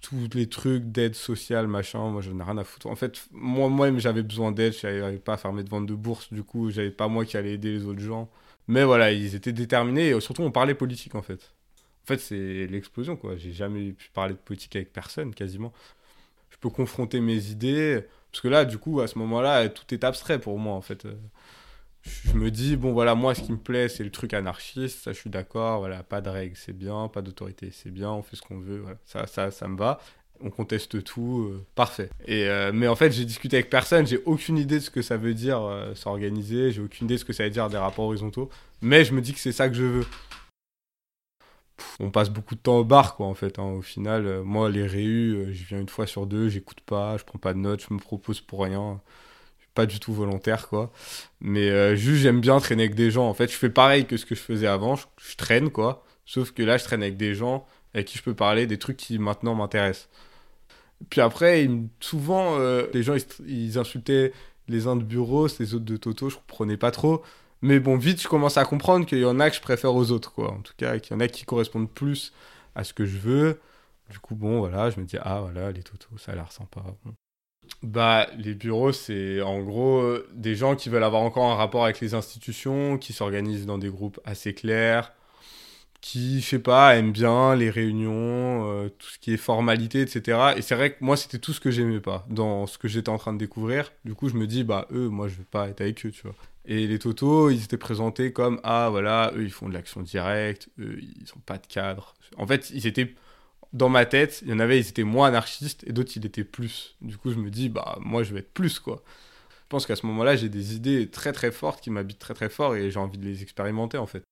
tous les trucs d'aide sociale, machin. Moi, j'en ai rien à foutre. En fait, moi-même, j'avais besoin d'aide. Je n'arrivais pas à faire mes ventes de bourse. Du coup, j'avais pas moi qui allais aider les autres gens. Mais voilà, ils étaient déterminés. Et surtout, on parlait politique, en fait. En fait, c'est l'explosion, quoi. J'ai jamais pu parler de politique avec personne, quasiment. Je peux confronter mes idées. Parce que là, du coup, à ce moment-là, tout est abstrait pour moi, en fait je me dis, bon voilà, moi ce qui me plaît, c'est le truc anarchiste, ça je suis d'accord, voilà, pas de règles, c'est bien, pas d'autorité, c'est bien, on fait ce qu'on veut, voilà, ça, ça, ça me va. On conteste tout, euh, parfait. Et, euh, mais en fait, j'ai discuté avec personne, j'ai aucune idée de ce que ça veut dire euh, s'organiser, j'ai aucune idée de ce que ça veut dire des rapports horizontaux, mais je me dis que c'est ça que je veux. On passe beaucoup de temps au bar, quoi, en fait. Hein, au final, moi, les réus, je viens une fois sur deux, j'écoute pas, je prends pas de notes, je me propose pour rien. Pas du tout volontaire quoi. Mais euh, juste j'aime bien traîner avec des gens. En fait je fais pareil que ce que je faisais avant. Je, traîne quoi. Sauf que là je traîne avec des gens avec qui je peux parler des trucs qui maintenant m'intéressent. Puis après souvent euh, les gens ils, insultaient les uns de bureau les autres de Toto je comprenais pas trop mais bon vite je commence à comprendre qu'il y en a que je préfère aux autres quoi en tout cas qu'il y en a qui correspondent plus à ce que je veux. Du coup bon voilà je me dis ah voilà les Toto ça a l'air sympa bah, les bureaux, c'est en gros euh, des gens qui veulent avoir encore un rapport avec les institutions, qui s'organisent dans des groupes assez clairs, qui, je sais pas, aiment bien les réunions, euh, tout ce qui est formalité, etc. Et c'est vrai que moi, c'était tout ce que j'aimais pas dans ce que j'étais en train de découvrir. Du coup, je me dis, bah, eux, moi, je vais pas être avec eux, tu vois. Et les Totos, ils étaient présentés comme, ah, voilà, eux, ils font de l'action directe, eux, ils ont pas de cadre. En fait, ils étaient dans ma tête, il y en avait, ils étaient moins anarchistes et d'autres, ils étaient plus. Du coup, je me dis, bah, moi, je vais être plus, quoi. Je pense qu'à ce moment-là, j'ai des idées très très fortes qui m'habitent très très fort et j'ai envie de les expérimenter, en fait.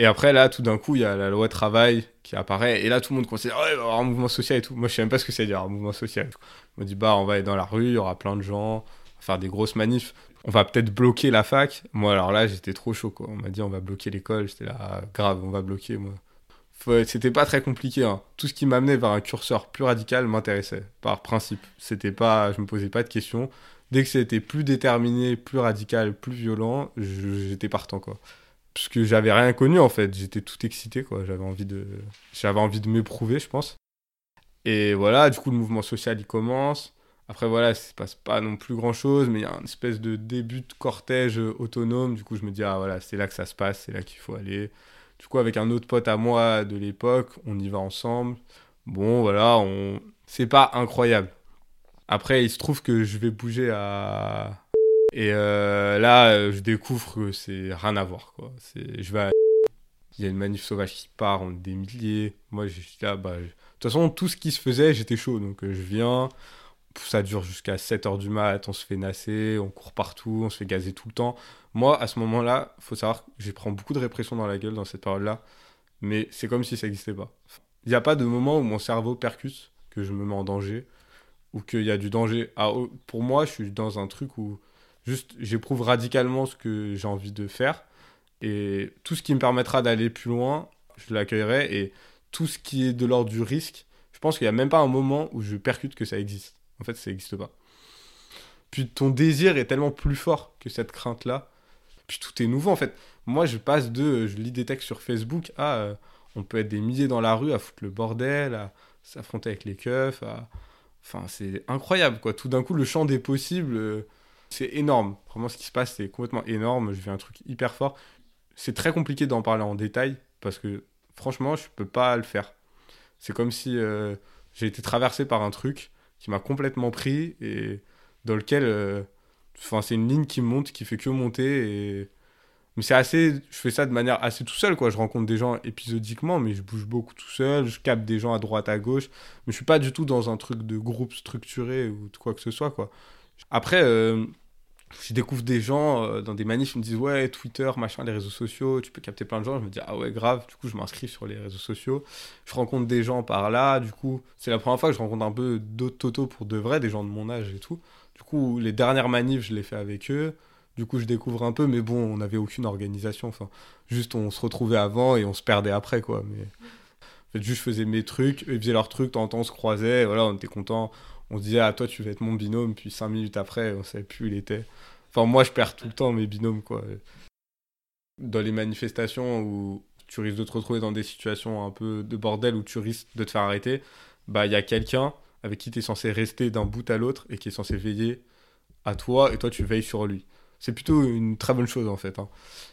Et après, là, tout d'un coup, il y a la loi travail qui apparaît et là, tout le monde considère, va y avoir un mouvement social et tout. Moi, je sais même pas ce que c'est dire, un mouvement social. On me dit, bah, on va aller dans la rue, il y aura plein de gens, on va faire des grosses manifs. On va peut-être bloquer la fac. Moi, alors là, j'étais trop chaud. On m'a dit, on va bloquer l'école. J'étais là, grave, on va bloquer, moi c'était pas très compliqué. Hein. Tout ce qui m'amenait vers un curseur plus radical m'intéressait, par principe. C'était pas, je me posais pas de questions. Dès que c'était plus déterminé, plus radical, plus violent, j'étais partant quoi. Parce que j'avais rien connu en fait, j'étais tout excité quoi. J'avais envie de, j'avais envie de m'éprouver, je pense. Et voilà, du coup le mouvement social il commence. Après voilà, il se passe pas non plus grand chose, mais il y a une espèce de début de cortège autonome. Du coup je me dis ah voilà, c'est là que ça se passe, c'est là qu'il faut aller. Du coup, avec un autre pote à moi de l'époque, on y va ensemble. Bon, voilà, c'est pas incroyable. Après, il se trouve que je vais bouger à. Et euh, là, je découvre que c'est rien à voir. Je vais Il y a une manif sauvage qui part, on est des milliers. Moi, je suis là, bah. De toute façon, tout ce qui se faisait, j'étais chaud. Donc, euh, je viens. Ça dure jusqu'à 7h du mat, on se fait nasser, on court partout, on se fait gazer tout le temps. Moi, à ce moment-là, faut savoir que j'ai pris beaucoup de répression dans la gueule dans cette période-là, mais c'est comme si ça n'existait pas. Il n'y a pas de moment où mon cerveau percute, que je me mets en danger, ou qu'il y a du danger. Ah, oh, pour moi, je suis dans un truc où juste j'éprouve radicalement ce que j'ai envie de faire, et tout ce qui me permettra d'aller plus loin, je l'accueillerai, et tout ce qui est de l'ordre du risque, je pense qu'il n'y a même pas un moment où je percute que ça existe. En fait, ça n'existe pas. Puis ton désir est tellement plus fort que cette crainte-là puis tout est nouveau en fait. Moi, je passe de, je lis des textes sur Facebook à, euh, on peut être des milliers dans la rue à foutre le bordel, à s'affronter avec les keufs, enfin c'est incroyable quoi. Tout d'un coup, le champ des possibles, euh, c'est énorme. Vraiment, ce qui se passe, c'est complètement énorme. Je vis un truc hyper fort. C'est très compliqué d'en parler en détail parce que franchement, je peux pas le faire. C'est comme si euh, j'ai été traversé par un truc qui m'a complètement pris et dans lequel Enfin, c'est une ligne qui monte, qui fait que monter. Mais c'est assez. Je fais ça de manière assez tout seul, quoi. Je rencontre des gens épisodiquement, mais je bouge beaucoup tout seul. Je capte des gens à droite, à gauche. Mais je suis pas du tout dans un truc de groupe structuré ou de quoi que ce soit, quoi. Après, euh, je découvre des gens euh, dans des manifs, ils me disent ouais, Twitter, machin, les réseaux sociaux, tu peux capter plein de gens. Je me dis ah ouais, grave. Du coup, je m'inscris sur les réseaux sociaux. Je rencontre des gens par là. Du coup, c'est la première fois que je rencontre un peu d'autres Toto pour de vrai, des gens de mon âge et tout. Du coup, les dernières manifs, je les fais avec eux. Du coup, je découvre un peu, mais bon, on n'avait aucune organisation. Enfin, juste on se retrouvait avant et on se perdait après, quoi. Mais en fait, juste je faisais mes trucs, ils faisaient leurs trucs, de temps en temps on se croisait, voilà, on était contents. On se disait, ah, toi, tu vas être mon binôme, puis cinq minutes après, on savait plus où il était. Enfin, moi, je perds tout le temps mes binômes, quoi. Dans les manifestations où tu risques de te retrouver dans des situations un peu de bordel, où tu risques de te faire arrêter, bah, il y a quelqu'un avec qui tu es censé rester d'un bout à l'autre et qui est censé veiller à toi, et toi, tu veilles sur lui. C'est plutôt une très bonne chose, en fait. Hein.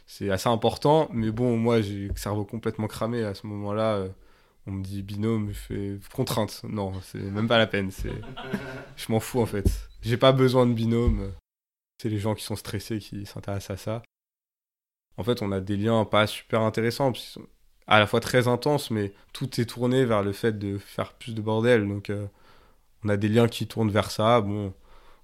C'est assez important, mais bon, moi, j'ai le cerveau complètement cramé à ce moment-là. On me dit binôme, je fais contrainte. Non, c'est même pas la peine. Je m'en fous en fait. J'ai pas besoin de binôme. C'est les gens qui sont stressés qui s'intéressent à ça. En fait, on a des liens pas super intéressants, à la fois très intenses, mais tout est tourné vers le fait de faire plus de bordel. Donc, euh, on a des liens qui tournent vers ça. Bon,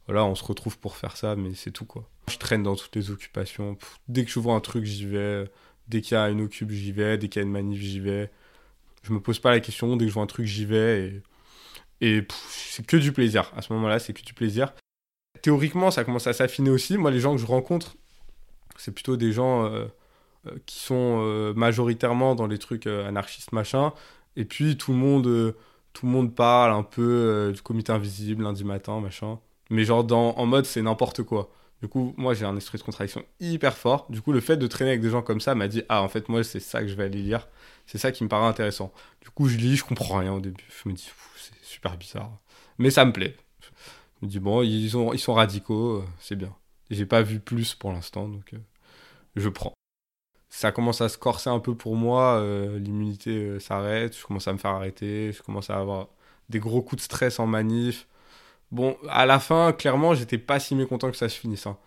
voilà, on se retrouve pour faire ça, mais c'est tout quoi. Je traîne dans toutes les occupations. Dès que je vois un truc, j'y vais. Dès qu'il y a une occupe, j'y vais. Dès qu'il y a une manif, j'y vais. Je me pose pas la question. Dès que je vois un truc, j'y vais. Et, c'est que du plaisir. À ce moment-là, c'est que du plaisir théoriquement, ça commence à s'affiner aussi. Moi, les gens que je rencontre, c'est plutôt des gens euh, euh, qui sont euh, majoritairement dans les trucs anarchistes, machin. Et puis, tout le monde, tout le monde parle un peu du comité invisible lundi matin, machin. Mais genre, en mode, c'est n'importe quoi. Du coup, moi, j'ai un esprit de contradiction hyper fort. Du coup, le fait de traîner avec des gens comme ça m'a dit Ah, en fait, moi, c'est ça que je vais aller lire. C'est ça qui me paraît intéressant. Du coup, je lis, je comprends rien au début. Je me dis C'est super bizarre. Mais ça me plaît. Je me dis, bon, ils, sont radicaux, euh, c'est bien. J'ai pas vu plus pour l'instant, donc euh, je prends. Ça commence à se corser un peu pour moi, euh, l'immunité s'arrête, je commence à me faire arrêter, je commence à avoir des gros coups de stress en manif. Bon, à la fin, clairement, j'étais pas si mécontent que ça se finisse. Hein.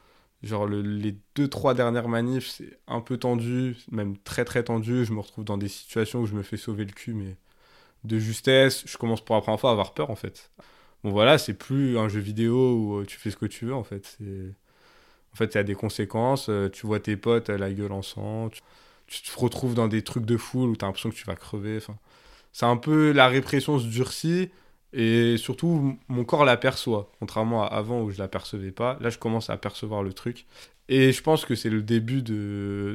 Genre, les deux, trois dernières manifs, c'est un peu tendu, même très très tendu. Je me retrouve dans des situations où je me fais sauver le cul, mais de justesse. Je commence pour la première fois à avoir peur, en fait bon voilà, c'est plus un jeu vidéo où euh, tu fais ce que tu veux en fait. C'est... En fait, il y a des conséquences. Euh, tu vois tes potes à la gueule en sang. Tu, te retrouves dans des trucs de foule où tu as l'impression que tu vas crever. Enfin, c'est un peu la répression se durcit et surtout mon corps l'aperçoit. Contrairement à avant où je l'apercevais pas. Là, je commence à percevoir le truc. Et je pense que c'est le début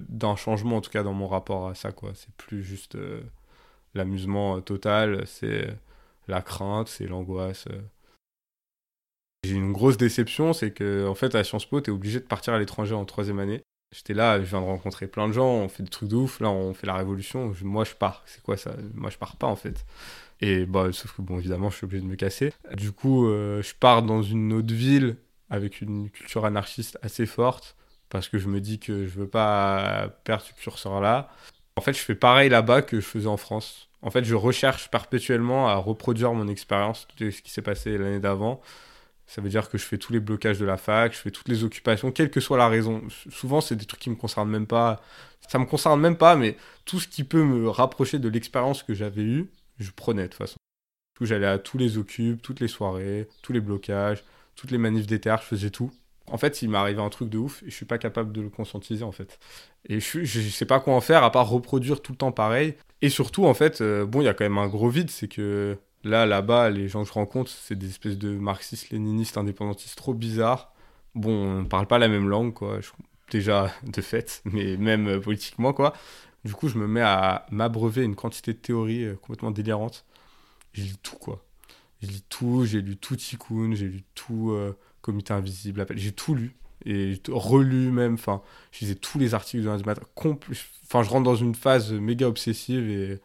d'un changement, en tout cas dans mon rapport à ça. quoi. C'est plus juste euh, l'amusement total, c'est la crainte, c'est l'angoisse. J'ai une grosse déception, c'est que en fait à Sciences Po, tu es obligé de partir à l'étranger en troisième année. J'étais là, je viens de rencontrer plein de gens, on fait des trucs de ouf, là on fait la révolution, moi je pars. C'est quoi ça? Moi je pars pas en fait. Et bah, sauf que bon, évidemment, je suis obligé de me casser. Du coup, euh, je pars dans une autre ville avec une culture anarchiste assez forte parce que je me dis que je veux pas perdre ce curseur-là. En fait, je fais pareil là-bas que je faisais en France. En fait, je recherche perpétuellement à reproduire mon expérience, tout ce qui s'est passé l'année d'avant, ça veut dire que je fais tous les blocages de la fac, je fais toutes les occupations, quelle que soit la raison. Souvent, c'est des trucs qui me concernent même pas. Ça me concerne même pas, mais tout ce qui peut me rapprocher de l'expérience que j'avais eue, je prenais de toute façon. J'allais à tous les occupes, toutes les soirées, tous les blocages, toutes les manifs d'éther, je faisais tout. En fait, il m'est arrivé un truc de ouf et je suis pas capable de le conscientiser en fait. Et je, je, sais pas quoi en faire à part reproduire tout le temps pareil. Et surtout, en fait, euh, bon, il y a quand même un gros vide, c'est que Là, là-bas, les gens que je rencontre, c'est des espèces de marxistes-léninistes indépendantistes trop bizarres. Bon, on ne parle pas la même langue, quoi. déjà, de fait, mais même euh, politiquement, quoi. Du coup, je me mets à m'abreuver une quantité de théories euh, complètement délirantes. J'ai lu tout, quoi. J'ai lu tout, j'ai lu tout Tikkun, j'ai lu tout euh, Comité Invisible, j'ai tout lu. Et relu même, enfin, je lisais tous les articles de lundi matin. Enfin, je rentre dans une phase méga obsessive et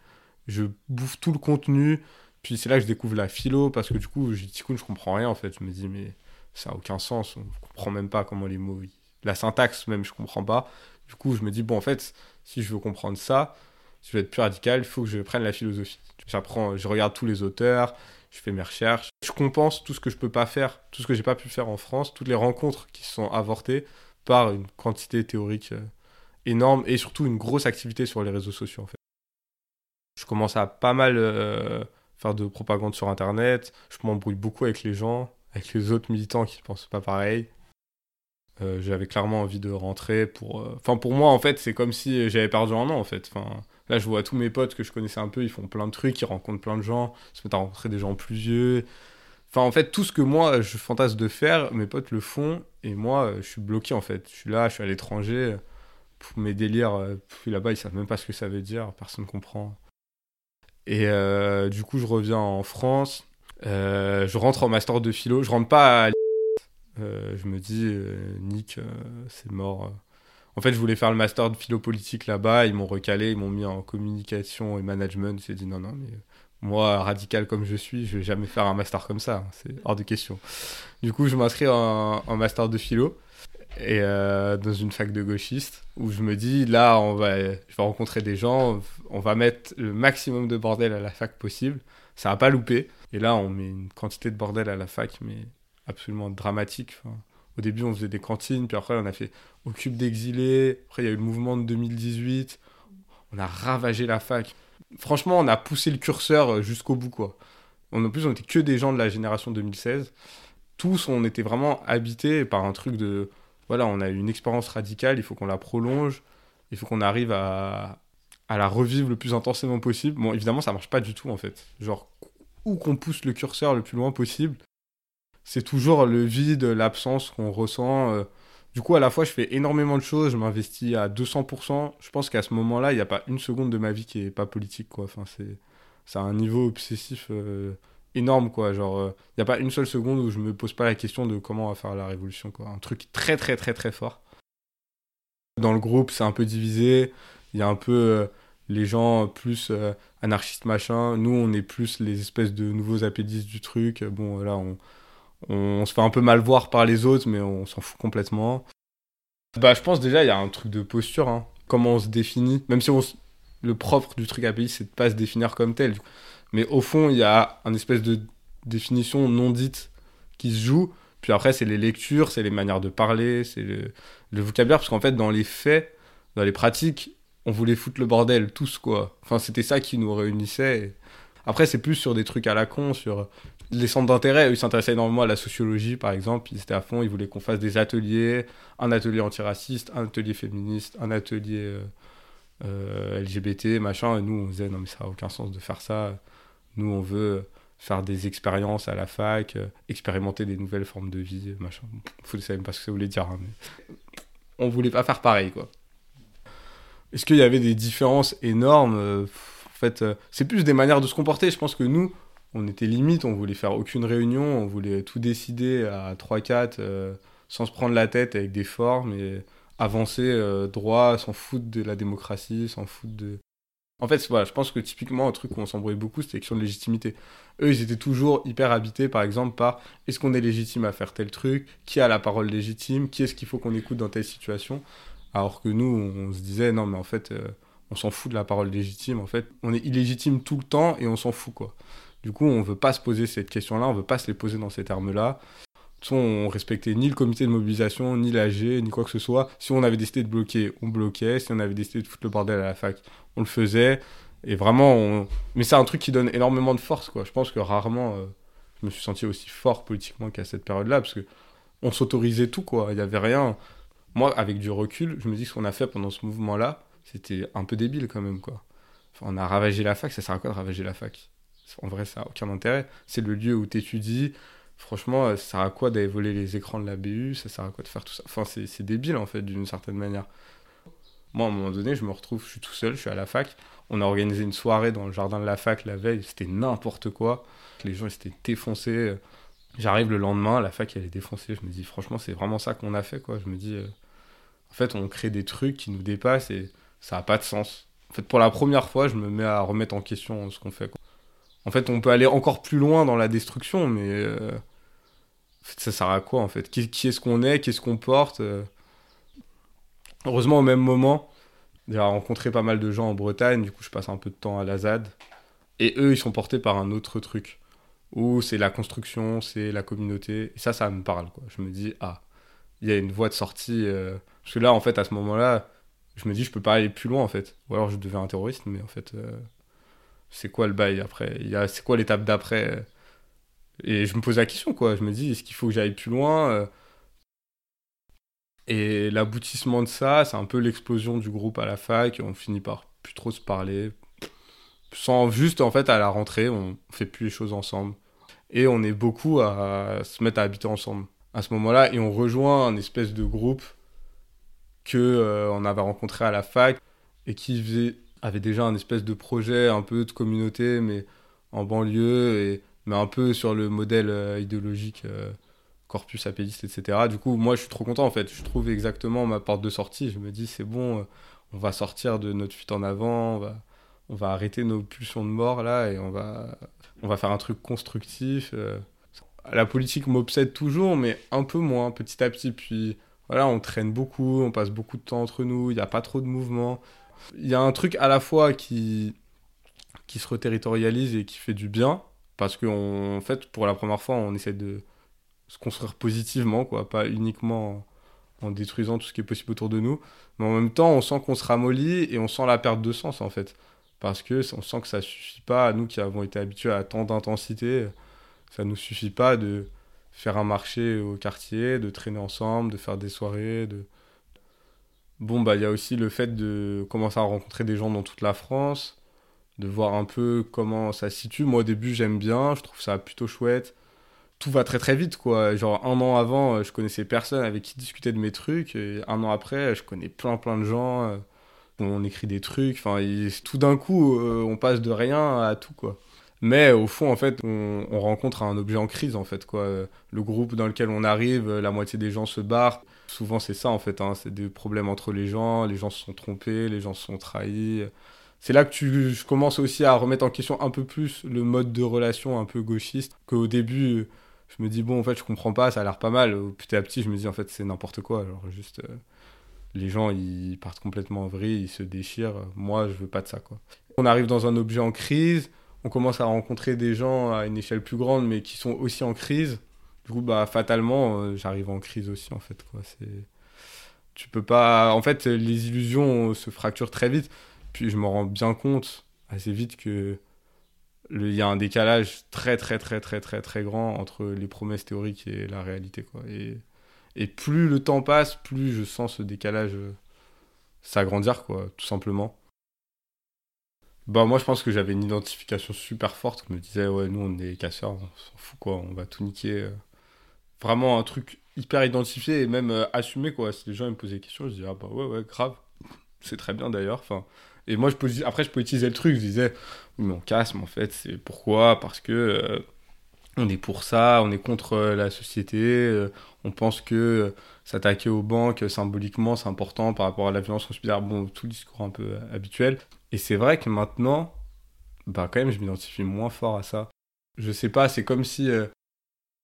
je bouffe tout le contenu puis c'est là que je découvre la philo, parce que du coup, je je comprends rien en fait. Je me dis, mais ça n'a aucun sens, on comprend même pas comment les mots. La syntaxe, même, je comprends pas. Du coup, je me dis, bon, en fait, si je veux comprendre ça, si je veux être plus radical, il faut que je prenne la philosophie. J'apprends, je regarde tous les auteurs, je fais mes recherches, je compense tout ce que je peux pas faire, tout ce que j'ai pas pu faire en France, toutes les rencontres qui sont avortées par une quantité théorique euh, énorme et surtout une grosse activité sur les réseaux sociaux en fait. Je commence à pas mal euh, faire de propagande sur Internet. Je m'embrouille beaucoup avec les gens, avec les autres militants qui ne pensent pas pareil. Euh, j'avais clairement envie de rentrer pour. euh, Enfin, pour moi, en fait, c'est comme si j'avais perdu un an, en fait. Enfin, là, je vois tous mes potes que je connaissais un peu, ils font plein de trucs, ils rencontrent plein de gens, ils se mettent à rencontrer des gens plus vieux. Enfin, en fait, tout ce que moi, je fantasme de faire, mes potes le font, et moi, euh, je suis bloqué, en fait. Je suis là, je suis à l'étranger. Pour mes délires, là-bas, ils savent même pas ce que ça veut dire, personne comprend. Et euh, du coup, je reviens en France. Euh, je rentre en master de philo. Je rentre pas à euh, je me dis, euh, Nick, c'est mort. En fait, je voulais faire le master de philo politique là-bas. Ils m'ont recalé, ils m'ont mis en communication et management. J'ai dit non, non, mais moi, radical comme je suis, je vais jamais faire un master comme ça. hein. C'est hors de question. Du coup, je m'inscris en master de philo et euh, dans une fac de gauchiste où je me dis là, on va, je vais rencontrer des gens, on va mettre le maximum de bordel à la fac possible. Ça va pas louper. Et là, on met une quantité de bordel à la fac, mais absolument dramatique. Au début, on faisait des cantines, puis après, on a fait Occupe d'exilés. Après, il y a eu le mouvement de 2018. On a ravagé la fac. Franchement, on a poussé le curseur jusqu'au bout, quoi. En plus, on était que des gens de la génération 2016. Tous, on était vraiment habités par un truc de. Voilà, on a eu une expérience radicale, il faut qu'on la prolonge. Il faut qu'on arrive à, la revivre le plus intensément possible. Bon, évidemment, ça marche pas du tout, en fait. Genre, où qu'on pousse le curseur le plus loin possible, c'est toujours le vide, l'absence qu'on ressent. euh. Du coup, à la fois, je fais énormément de choses, je m'investis à 200%. Je pense qu'à ce moment-là, il n'y a pas une seconde de ma vie qui est pas politique, quoi. Enfin, c'est, c'est un niveau obsessif euh, énorme, quoi. Genre, euh, il n'y a pas une seule seconde où je me pose pas la question de comment on va faire la révolution, quoi. Un truc très, très, très, très fort. Dans le groupe, c'est un peu divisé. Il y a un peu euh, les gens plus euh, anarchistes, machin. Nous, on est plus les espèces de nouveaux apédistes du truc. Bon, là, on, on se fait un peu mal voir par les autres, mais on s'en fout complètement. Bah, je pense déjà, il y a un truc de posture. hein. Comment on se définit. Même si on le propre du truc API, c'est de pas se définir comme tel. Mais au fond, il y a une espèce de définition non dite qui se joue. Puis après, c'est les lectures, c'est les manières de parler, c'est le, le vocabulaire. Parce qu'en fait, dans les faits, dans les pratiques, on voulait foutre le bordel, tous, quoi. Enfin, c'était ça qui nous réunissait. Après, c'est plus sur des trucs à la con, sur les centres d'intérêt. Ils s'intéressaient énormément à la sociologie, par exemple. Ils étaient à fond, ils voulaient qu'on fasse des ateliers, un atelier antiraciste, un atelier féministe, un atelier euh, euh, LGBT, machin. Et nous, on disait, non, mais ça n'a aucun sens de faire ça. Nous, on veut faire des expériences à la fac, euh, expérimenter des nouvelles formes de vie, machin. Vous ne savez même pas ce que ça voulait dire. hein, mais On voulait pas faire pareil, quoi. Est-ce qu'il y avait des différences énormes Euh, En fait, euh, c'est plus des manières de se comporter. Je pense que nous, on était limite, on voulait faire aucune réunion, on voulait tout décider à 3-4 euh, sans se prendre la tête avec des formes et avancer droit, s'en foutre de la démocratie, s'en foutre de... En fait, voilà, je pense que typiquement, un truc où on s'embrouillait beaucoup, c'était question de légitimité. Eux, ils étaient toujours hyper habités, par exemple, par est-ce qu'on est légitime à faire tel truc? Qui a la parole légitime? Qui est-ce qu'il faut qu'on écoute dans telle situation? Alors que nous, on se disait, non, mais en fait, euh, on s'en fout de la parole légitime. En fait, on est illégitime tout le temps et on s'en fout, quoi. Du coup, on veut pas se poser cette question-là, on veut pas se les poser dans ces termes-là. Façon, on respectait ni le comité de mobilisation, ni l'AG, ni quoi que ce soit. Si on avait décidé de bloquer, on bloquait. Si on avait décidé de foutre le bordel à la fac, on le faisait. Et vraiment, mais c'est un truc qui donne énormément de force, quoi. Je pense que rarement, euh, je me suis senti aussi fort politiquement qu'à cette période-là, parce que on s'autorisait tout, quoi. Il y avait rien. Moi, avec du recul, je me dis que ce qu'on a fait pendant ce mouvement-là, c'était un peu débile quand même, quoi. On a ravagé la fac, ça sert à quoi de ravager la fac? En vrai, ça n'a aucun intérêt. C'est le lieu où tu étudies. Franchement, ça sert à quoi d'aller voler les écrans de la BU Ça sert à quoi de faire tout ça? Enfin, c'est débile, en fait, d'une certaine manière. Moi, à un moment donné, je me retrouve, je suis tout seul, je suis à la fac. On a organisé une soirée dans le jardin de la fac la veille, c'était n'importe quoi. Les gens ils s'étaient défoncés. J'arrive le lendemain, la fac elle est défoncée. Je me dis, franchement, c'est vraiment ça qu'on a fait, quoi. Je me dis, euh, en fait, on crée des trucs qui nous dépassent et ça n'a pas de sens. En fait, pour la première fois, je me mets à remettre en question ce qu'on fait, quoi. En fait, on peut aller encore plus loin dans la destruction, mais euh, ça sert à quoi, en fait? Qui, est-ce qu'on est? Qu'est-ce qu'on porte? Euh Heureusement, au même moment, j'ai rencontré pas mal de gens en Bretagne, du coup, je passe un peu de temps à la ZAD. Et eux, ils sont portés par un autre truc, où c'est la construction, c'est la communauté. Et ça, ça me parle, quoi. Je me dis, ah, il y a une voie de sortie. euh, Parce que là, en fait, à ce moment-là, je me dis, je peux pas aller plus loin, en fait. Ou alors, je deviens un terroriste, mais en fait, c'est quoi le bail après? Il y a- C'est quoi l'étape d'après? Et je me pose la question, quoi. Je me dis, est-ce qu'il faut que j'aille plus loin Euh, Et l'aboutissement de ça, c'est un peu l'explosion du groupe à la fac. On finit par plus trop se parler. Sans juste, en fait, à la rentrée, on fait plus les choses ensemble. Et on est beaucoup à se mettre à habiter ensemble à ce moment-là. Et on rejoint un espèce de groupe que euh, on avait rencontré à la fac et qui faisait, avait déjà un espèce de projet un peu de communauté, mais en banlieue, et, mais un peu sur le modèle euh, idéologique euh, corpus apédiste, etc. Du coup, moi, je suis trop content en fait. Je trouve exactement ma porte de sortie. Je me dis, c'est bon, euh, on va sortir de notre fuite en avant, on va, arrêter nos pulsions de mort là et on va, on va faire un truc constructif. La politique m'obsède toujours, mais un peu moins, petit à petit. Puis voilà, on traîne beaucoup, on passe beaucoup de temps entre nous, il n'y a pas trop de mouvement. Il y a un truc à la fois qui, qui se reterritorialise et qui fait du bien, parce qu'en en fait, pour la première fois, on essaie de se construire positivement, quoi, pas uniquement en, en détruisant tout ce qui est possible autour de nous. Mais en même temps, on sent qu'on se ramollit et on sent la perte de sens, en fait. Parce que on sent que ça suffit pas à nous qui avons été habitués à tant d'intensité. Ça nous suffit pas de faire un marché au quartier, de traîner ensemble, de faire des soirées, de Bon, bah, il y a aussi le fait de commencer à rencontrer des gens dans toute la France, de voir un peu comment ça se situe. Moi, au début, j'aime bien, je trouve ça plutôt chouette. Tout va très très vite, quoi. Genre, un an avant, euh, je connaissais personne avec qui discuter de mes trucs, un an après, je connais plein plein de gens. euh, On écrit des trucs, enfin, tout d'un coup, euh, on passe de rien à tout, quoi. Mais au fond, en fait, on, on rencontre un objet en crise, en fait, quoi. Le groupe dans lequel on arrive, la moitié des gens se barrent. Souvent, c'est ça, en fait. hein, C'est des problèmes entre les gens. Les gens se sont trompés, les gens se sont trahis. C'est là que tu, je commence aussi à remettre en question un peu plus le mode de relation un peu gauchiste. Qu'au début, je me dis, bon, en fait, je comprends pas, ça a l'air pas mal. Petit à petit, je me dis, en fait, c'est n'importe quoi. Alors, juste, euh, les gens, ils partent complètement en vrille, ils se déchirent. Moi, je veux pas de ça, quoi. On arrive dans un objet en crise. On commence à rencontrer des gens à une échelle plus grande, mais qui sont aussi en crise. Du coup, bah, fatalement, euh, j'arrive en crise aussi, en fait, quoi. Tu peux pas... En fait, les illusions se fracturent très vite. Puis je me rends bien compte assez vite que il y a un décalage très très très très très très grand entre les promesses théoriques et la réalité. Et, plus le temps passe, plus je sens ce décalage euh, s'agrandir quoi, tout simplement. Bah moi je pense que j'avais une identification super forte, je me disais ouais nous on est casseurs, on s'en fout quoi, on va tout niquer. Vraiment un truc hyper identifié et même euh, assumé quoi. Si les gens me posaient des questions, je disais ah bah ouais ouais grave, c'est très bien d'ailleurs. Enfin, et moi je après je politisais le truc, je disais mais on casse, mais en fait c'est pourquoi? Parce que euh, on est pour ça, on est contre euh, la société, on pense que s'attaquer aux banques symboliquement c'est important par rapport à la violence hospitalière, bon tout le discours un peu habituel. Et c'est vrai que maintenant, bah quand même je m'identifie moins fort à ça. Je sais pas, c'est comme si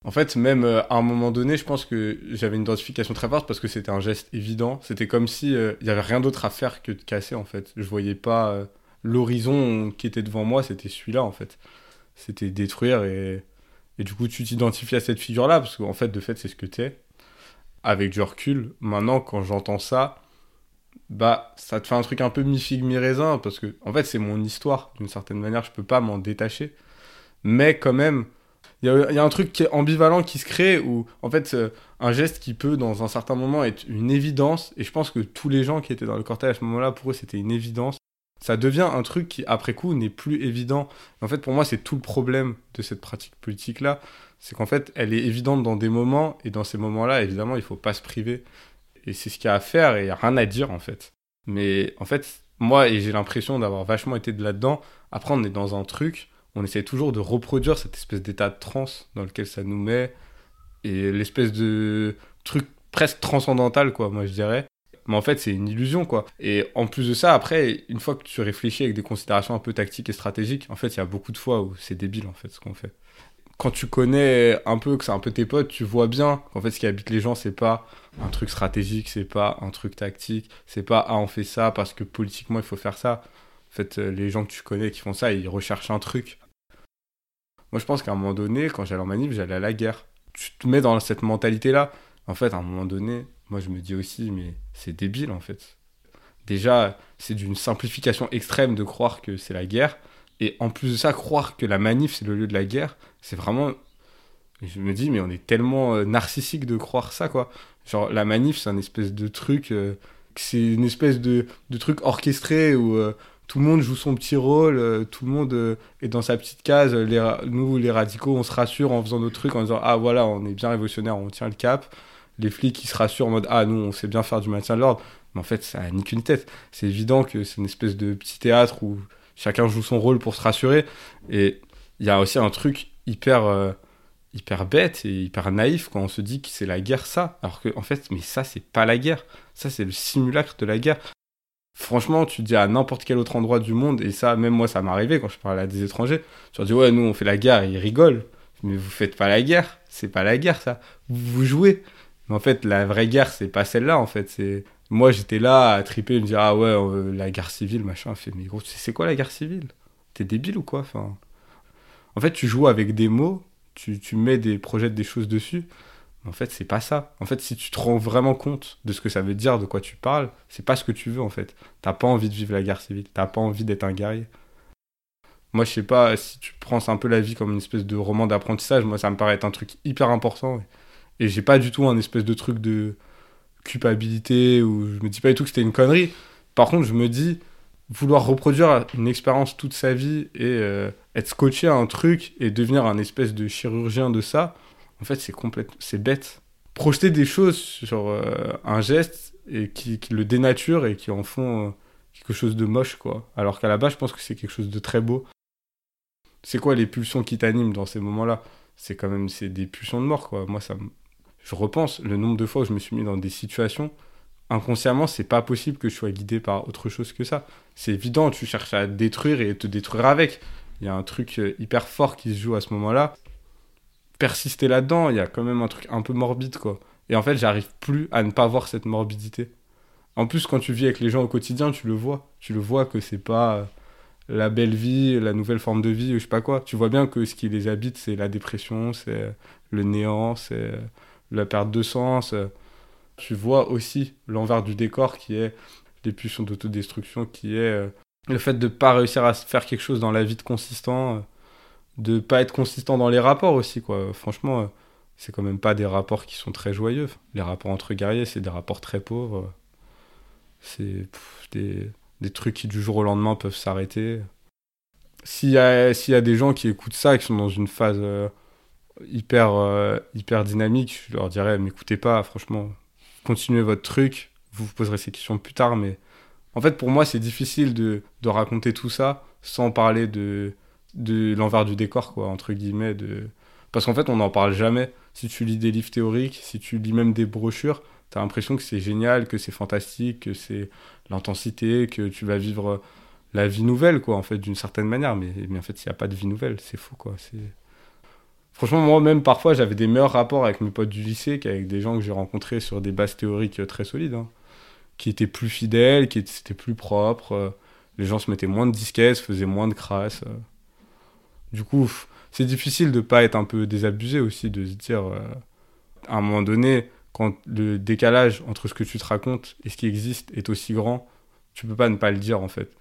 en fait, même euh, à un moment donné, je pense que j'avais une identification très forte parce que c'était un geste évident. C'était comme si euh, il y avait rien d'autre à faire que de casser en fait. Je voyais pas euh, l'horizon qui était devant moi, c'était celui-là en fait. C'était détruire et et du coup tu t'identifies à cette figure-là parce qu'en fait de fait c'est ce que t'es. Avec du recul, maintenant quand j'entends ça, bah ça te fait un truc un peu mi figue mi raisin parce que en fait c'est mon histoire d'une certaine manière, je peux pas m'en détacher. Mais quand même il y, a, un truc qui est ambivalent qui se crée où, en fait, euh, un geste qui peut, dans un certain moment, être une évidence, et je pense que tous les gens qui étaient dans le cortège à ce moment-là, pour eux, c'était une évidence, ça devient un truc qui, après coup, n'est plus évident. En fait, pour moi, c'est tout le problème de cette pratique politique-là, c'est qu'en fait, elle est évidente dans des moments, et dans ces moments-là, évidemment, il faut pas se priver. Et c'est ce qu'il y a à faire, et il n'y a rien à dire, en fait. Mais, en fait, moi, et j'ai l'impression d'avoir vachement été de là-dedans, après, on est dans un truc on essaie toujours de reproduire cette espèce d'état de transe dans lequel ça nous met et l'espèce de truc presque transcendantal quoi moi je dirais. Mais en fait c'est une illusion quoi. Et en plus de ça après une fois que tu réfléchis avec des considérations un peu tactiques et stratégiques en fait il y a beaucoup de fois où c'est débile en fait ce qu'on fait. Quand tu connais un peu que c'est un peu tes potes tu vois bien qu'en fait ce qui habite les gens c'est pas un truc stratégique c'est pas un truc tactique c'est pas ah on fait ça parce que politiquement il faut faire ça. En fait, euh, les gens que tu connais qui font ça, ils recherchent un truc. Moi, je pense qu'à un moment donné, quand j'allais en manif, j'allais à la guerre. Tu te mets dans cette mentalité-là. En fait, à un moment donné, moi, je me dis aussi, mais c'est débile, en fait. Déjà, c'est d'une simplification extrême de croire que c'est la guerre. Et en plus de ça, croire que la manif, c'est le lieu de la guerre, c'est vraiment... Je me dis, mais on est tellement euh, narcissique de croire ça, quoi. Genre, la manif, c'est un espèce de truc. euh, c'est une espèce de, truc orchestré où euh, tout le monde joue son petit rôle, euh, tout le monde euh, est dans sa petite case. Nous, les radicaux, on se rassure en faisant nos trucs, en disant Ah voilà, on est bien révolutionnaire, on tient le cap. Les flics, ils se rassurent en mode Ah, nous, on sait bien faire du maintien de l'ordre. Mais en fait, ça a ni qu'une tête. C'est évident que c'est une espèce de petit théâtre où chacun joue son rôle pour se rassurer. Et il y a aussi un truc hyper, euh, hyper bête et hyper naïf quand on se dit que c'est la guerre, ça. Alors que, en fait, mais ça, c'est pas la guerre. Ça, c'est le simulacre de la guerre. Franchement, tu dis à n'importe quel autre endroit du monde, et ça, même moi, ça m'est arrivé quand je parlais à des étrangers. Je leur dis, ouais, nous, on fait la guerre, ils rigolent. Mais vous faites pas la guerre. C'est pas la guerre, ça. Vous, jouez. Mais en fait, la vraie guerre, c'est pas celle-là, en fait. C'est moi, j'étais là à triper, me dire ah ouais, la guerre civile, machin. Fait mais gros, tu c'est quoi la guerre civile? T'es débile ou quoi? Enfin, en fait, tu joues avec des mots, tu, tu mets des projettes des choses dessus. En fait, c'est pas ça. En fait, si tu te rends vraiment compte de ce que ça veut dire, de quoi tu parles, c'est pas ce que tu veux en fait. T'as pas envie de vivre la guerre civile. T'as pas envie d'être un guerrier. Moi, je sais pas si tu prends un peu la vie comme une espèce de roman d'apprentissage. Moi, ça me paraît être un truc hyper important. Et j'ai pas du tout un espèce de truc de culpabilité ou je me dis pas du tout que c'était une connerie. Par contre, je me dis vouloir reproduire une expérience toute sa vie et euh, être scotché à un truc et devenir un espèce de chirurgien de ça, en fait, c'est c'est bête. Projeter des choses sur euh, un geste et qui, le dénature et qui en font euh, quelque chose de moche quoi. Alors qu'à la base, je pense que c'est quelque chose de très beau. C'est quoi les pulsions qui t'animent dans ces moments-là? C'est quand même c'est des pulsions de mort quoi. Moi ça je repense le nombre de fois où je me suis mis dans des situations inconsciemment c'est pas possible que je sois guidé par autre chose que ça c'est évident tu cherches à te détruire et te détruire avec il y a un truc euh, hyper fort qui se joue à ce moment là persister là dedans il y a quand même un truc un peu morbide quoi. Et en fait j'arrive plus à ne pas voir cette morbidité. En plus quand tu vis avec les gens au quotidien tu le vois. Tu le vois que c'est pas euh, la belle vie la nouvelle forme de vie ou je sais pas quoi. Tu vois bien que ce qui les habite c'est la dépression c'est le néant c'est euh, la perte de sens. euh, Tu vois aussi l'envers du décor qui est les pulsions d'autodestruction, qui est euh, le fait de pas réussir à faire quelque chose dans la vie de consistant, euh, de pas être consistant dans les rapports aussi, quoi. Franchement, euh, c'est quand même pas des rapports qui sont très joyeux. Les rapports entre guerriers, c'est des rapports très pauvres. C'est des, des trucs qui du jour au lendemain peuvent s'arrêter. S'il y, a- y a des gens qui écoutent ça, qui sont dans une phase euh, hyper, euh, hyper dynamique, je leur dirais, m'écoutez pas, franchement, continuez votre truc, vous vous poserez ces questions plus tard, mais en fait, pour moi, c'est difficile de, de raconter tout ça sans parler de, de l'envers du décor, quoi, entre guillemets, de... parce qu'en fait, on n'en parle jamais. Si tu lis des livres théoriques, si tu lis même des brochures, t'as l'impression que c'est génial, que c'est fantastique, que c'est l'intensité, que tu vas vivre la vie nouvelle, quoi, en fait, d'une certaine manière, mais, mais en fait, il n'y a pas de vie nouvelle, c'est fou, quoi, c'est... Franchement, moi-même, parfois, j'avais des meilleurs rapports avec mes potes du lycée qu'avec des gens que j'ai rencontrés sur des bases théoriques très solides, hein, qui étaient plus fidèles, qui étaient, plus propre. euh, les gens se mettaient moins de disquettes, faisaient moins de crasse. Du coup, c'est difficile de pas être un peu désabusé aussi, de se dire, euh, à un moment donné, quand le décalage entre ce que tu te racontes et ce qui existe est aussi grand, tu peux pas ne pas le dire, en fait.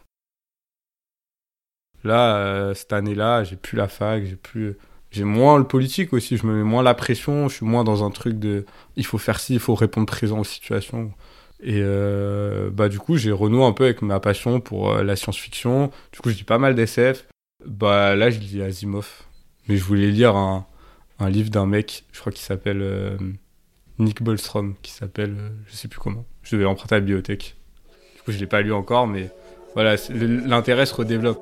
Là, euh, cette année-là, j'ai plus la fac, j'ai plus j'ai moins le politique aussi, je me mets moins la pression, je suis moins dans un truc de il faut faire ci, il faut répondre présent aux situations. Et euh, bah du coup, j'ai renoué un peu avec ma passion pour la science-fiction. Du coup, je lis pas mal d'SF. Bah là, je lis Asimov. Mais je voulais lire un, un livre d'un mec, je crois qu'il s'appelle euh, Nick Bostrom, qui s'appelle euh, je sais plus comment. Je devais l'emprunter à la bibliothèque. Du coup, je l'ai pas lu encore, mais voilà, l'intérêt se redéveloppe.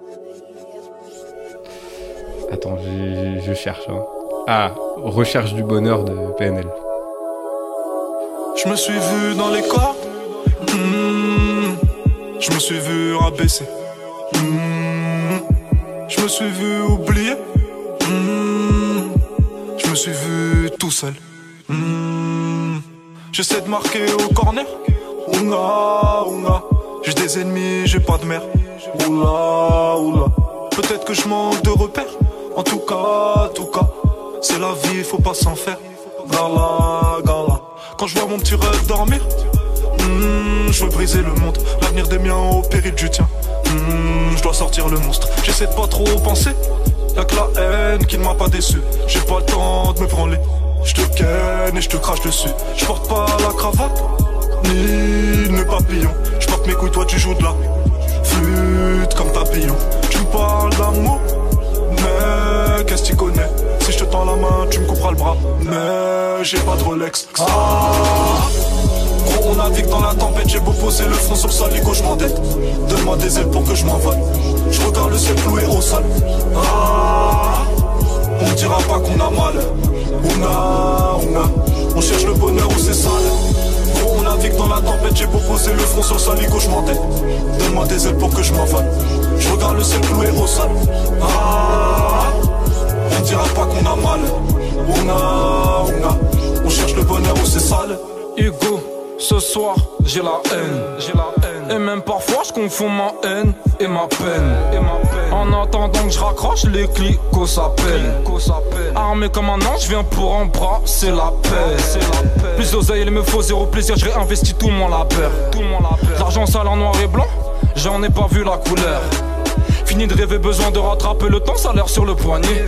Attends, je cherche. hein. Ah, Recherche du bonheur de PNL. Je me suis vu dans les corps. Mmh. Je me suis vu rabaisser. Mmh. Je me suis vu oublier. Mmh. Je me suis vu tout seul. Mmh. J'essaie de marquer au corner. Oula, oula. J'ai des ennemis, j'ai pas de mère. Oula, oula. Peut-être que je manque de repères. En tout cas, tout cas. C'est la vie, faut pas s'en faire. Gala, gala. Quand je vois mon petit rêve dormir, hmm, je veux briser le monde. L'avenir des miens au péril du tien. Hmm, je dois sortir le monstre. J'essaie de pas trop penser. Y'a que la haine qui ne m'a pas déçu. J'ai pas le temps de me branler. je te ken et je te crache dessus. Je porte pas la cravate, ni le papillon. Je porte mes couilles, toi tu joues de la flûte comme papillon. Tu me parles d'amour, mais qu'est-ce que tu connais? Si je te tends la main, tu me couperas le bras. Mais j'ai pas de Rolex. Ah, on navigue dans la tempête, j'ai beau poser le front sur le sol, je m'endette. Donne-moi des ailes pour que je m'envole. Je regarde le ciel cloué au sol. Ah, on dira pas qu'on a mal. On a, on a. On cherche le bonheur où c'est sale. On navigue dans la tempête, j'ai beau poser le front sur le sol, je m'endette. Donne-moi des ailes pour que je m'envole. Je regarde le ciel cloué au sol. Ah, on dira pas qu'on a mal. On a, on a. On cherche le bonheur où c'est sale. Hugo, ce soir j'ai la haine, j'ai la haine. Et même parfois je confonds ma haine et ma peine. Et ma peine. En attendant que je raccroche, les clicos s'appellent. Armé comme un ange, je viens pour embrasser la paix. Plus d'oseille, il me faut zéro plaisir, je réinvestis tout mon labeur. L'argent sale en noir et blanc, j'en ai pas vu la couleur. Fini de rêver, besoin de rattraper le temps, ça l'air sur le poignet.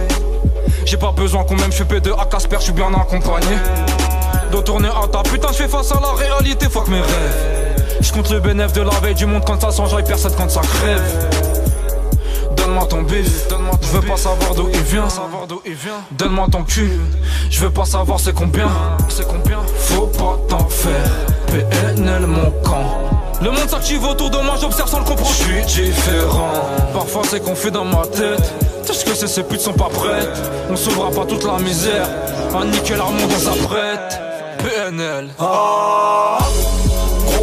J'ai pas besoin qu'on m'aime, je fais P2 à Casper, je suis bien accompagné. De tourner à ta putain, je fais face à la réalité, fuck mes rêves. Je compte le bénéfice de la veille du monde quand ça s'enjaille, personne quand ça crève. Donne-moi ton bif, je veux pas savoir d'où il vient. Donne-moi ton cul, je veux pas savoir c'est combien. C'est combien Faut pas t'en faire. PNL mon camp. Le monde s'active autour de moi, j'observe sans le comprendre. Je suis différent. Parfois c'est confus dans ma tête. Sache que ces, ces putes sont pas prêtes. On sauvera pas toute la misère. Un nickel armand dans sa prête. Ah,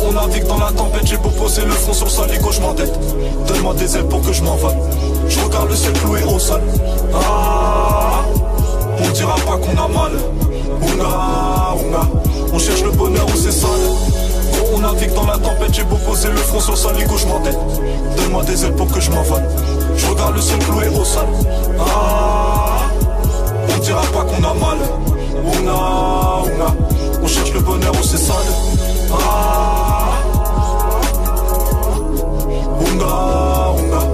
on navigue dans la tempête, j'ai beau poser le front sur sol, je m'endette. Donne-moi des ailes pour que je m'envole. Je regarde le ciel cloué au sol. Ah, on dira pas qu'on a mal. On cherche le bonheur où c'est sale. Gros, on navigue dans la tempête, j'ai beau poser le front sur le sol, je m'endette. Donne-moi des ailes pour que je m'envole. Je regarde le ciel cloué au sol. Ah, on dira pas qu'on a mal. On cherche le bonheur c'est sale. Ah, a.